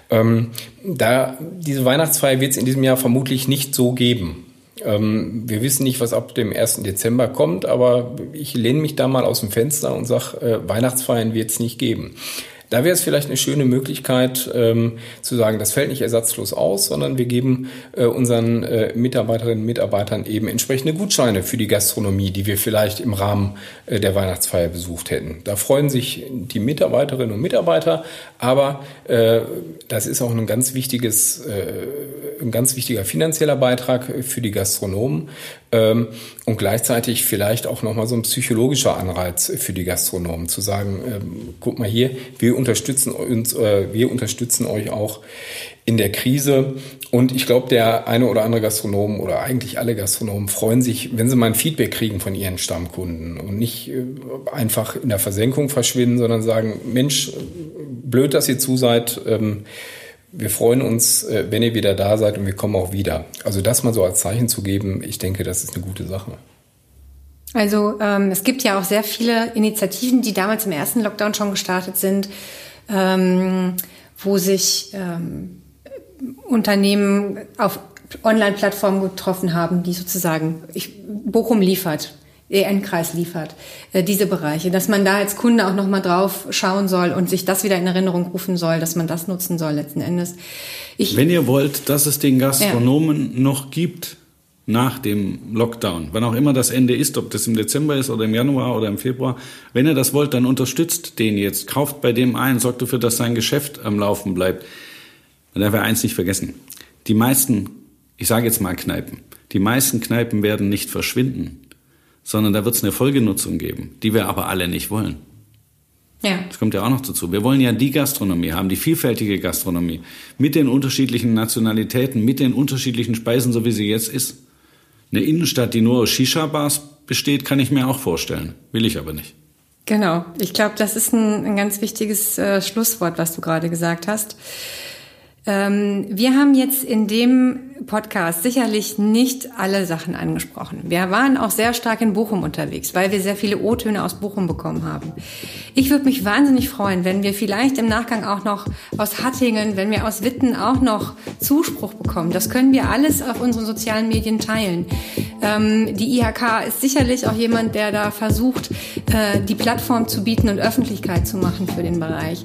Ähm, da diese Weihnachtsfeier wird es in diesem Jahr vermutlich nicht so geben. Ähm, wir wissen nicht, was ab dem 1. Dezember kommt, aber ich lehne mich da mal aus dem Fenster und sage, äh, Weihnachtsfeiern wird es nicht geben. Da wäre es vielleicht eine schöne Möglichkeit ähm, zu sagen, das fällt nicht ersatzlos aus, sondern wir geben äh, unseren äh, Mitarbeiterinnen und Mitarbeitern eben entsprechende Gutscheine für die Gastronomie, die wir vielleicht im Rahmen äh, der Weihnachtsfeier besucht hätten. Da freuen sich die Mitarbeiterinnen und Mitarbeiter, aber äh, das ist auch ein ganz wichtiges, äh, ein ganz wichtiger finanzieller Beitrag für die Gastronomen ähm, und gleichzeitig vielleicht auch nochmal so ein psychologischer Anreiz für die Gastronomen zu sagen, ähm, guck mal hier, wir unterstützen uns, äh, wir unterstützen euch auch in der Krise. Und ich glaube, der eine oder andere Gastronom oder eigentlich alle Gastronomen freuen sich, wenn sie mal ein Feedback kriegen von ihren Stammkunden und nicht äh, einfach in der Versenkung verschwinden, sondern sagen, Mensch, blöd, dass ihr zu seid. Ähm, wir freuen uns, äh, wenn ihr wieder da seid und wir kommen auch wieder. Also das mal so als Zeichen zu geben, ich denke, das ist eine gute Sache. Also ähm, es gibt ja auch sehr viele Initiativen, die damals im ersten Lockdown schon gestartet sind, ähm, wo sich ähm, Unternehmen auf Online-Plattformen getroffen haben, die sozusagen ich, Bochum liefert, EN-Kreis liefert, äh, diese Bereiche, dass man da als Kunde auch nochmal drauf schauen soll und sich das wieder in Erinnerung rufen soll, dass man das nutzen soll letzten Endes. Ich, Wenn ihr wollt, dass es den Gastronomen ja. noch gibt, nach dem Lockdown, wann auch immer das Ende ist, ob das im Dezember ist oder im Januar oder im Februar. Wenn ihr das wollt, dann unterstützt den jetzt, kauft bei dem ein, sorgt dafür, dass sein Geschäft am Laufen bleibt. Man darf ja eins nicht vergessen. Die meisten, ich sage jetzt mal Kneipen, die meisten Kneipen werden nicht verschwinden, sondern da wird es eine Folgenutzung geben, die wir aber alle nicht wollen. Ja. Das kommt ja auch noch dazu. Wir wollen ja die Gastronomie haben, die vielfältige Gastronomie, mit den unterschiedlichen Nationalitäten, mit den unterschiedlichen Speisen, so wie sie jetzt ist. Eine Innenstadt, die nur aus Shisha-Bars besteht, kann ich mir auch vorstellen. Will ich aber nicht. Genau. Ich glaube, das ist ein, ein ganz wichtiges äh, Schlusswort, was du gerade gesagt hast. Ähm, wir haben jetzt in dem Podcast sicherlich nicht alle Sachen angesprochen. Wir waren auch sehr stark in Bochum unterwegs, weil wir sehr viele O-Töne aus Bochum bekommen haben. Ich würde mich wahnsinnig freuen, wenn wir vielleicht im Nachgang auch noch aus Hattingen, wenn wir aus Witten auch noch Zuspruch bekommen. Das können wir alles auf unseren sozialen Medien teilen. Ähm, die IHK ist sicherlich auch jemand, der da versucht, äh, die Plattform zu bieten und Öffentlichkeit zu machen für den Bereich.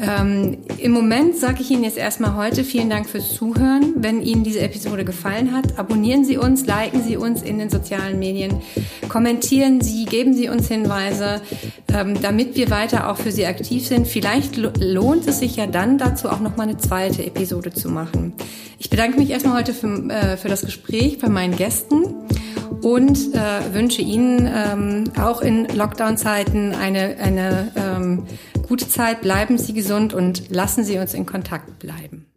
Ähm, Im Moment sage ich Ihnen jetzt erstmal heute vielen Dank fürs Zuhören. Wenn Ihnen diese Episode gefallen hat, abonnieren Sie uns, liken Sie uns in den sozialen Medien, kommentieren Sie, geben Sie uns Hinweise, ähm, damit wir weiter auch für Sie aktiv sind. Vielleicht lohnt es sich ja dann dazu auch noch mal eine zweite Episode zu machen. Ich bedanke mich erstmal heute für, äh, für das Gespräch bei meinen Gästen und äh, wünsche Ihnen ähm, auch in Lockdown-Zeiten eine, eine ähm, gute Zeit. Bleiben Sie gesund und lassen Sie uns in Kontakt bleiben.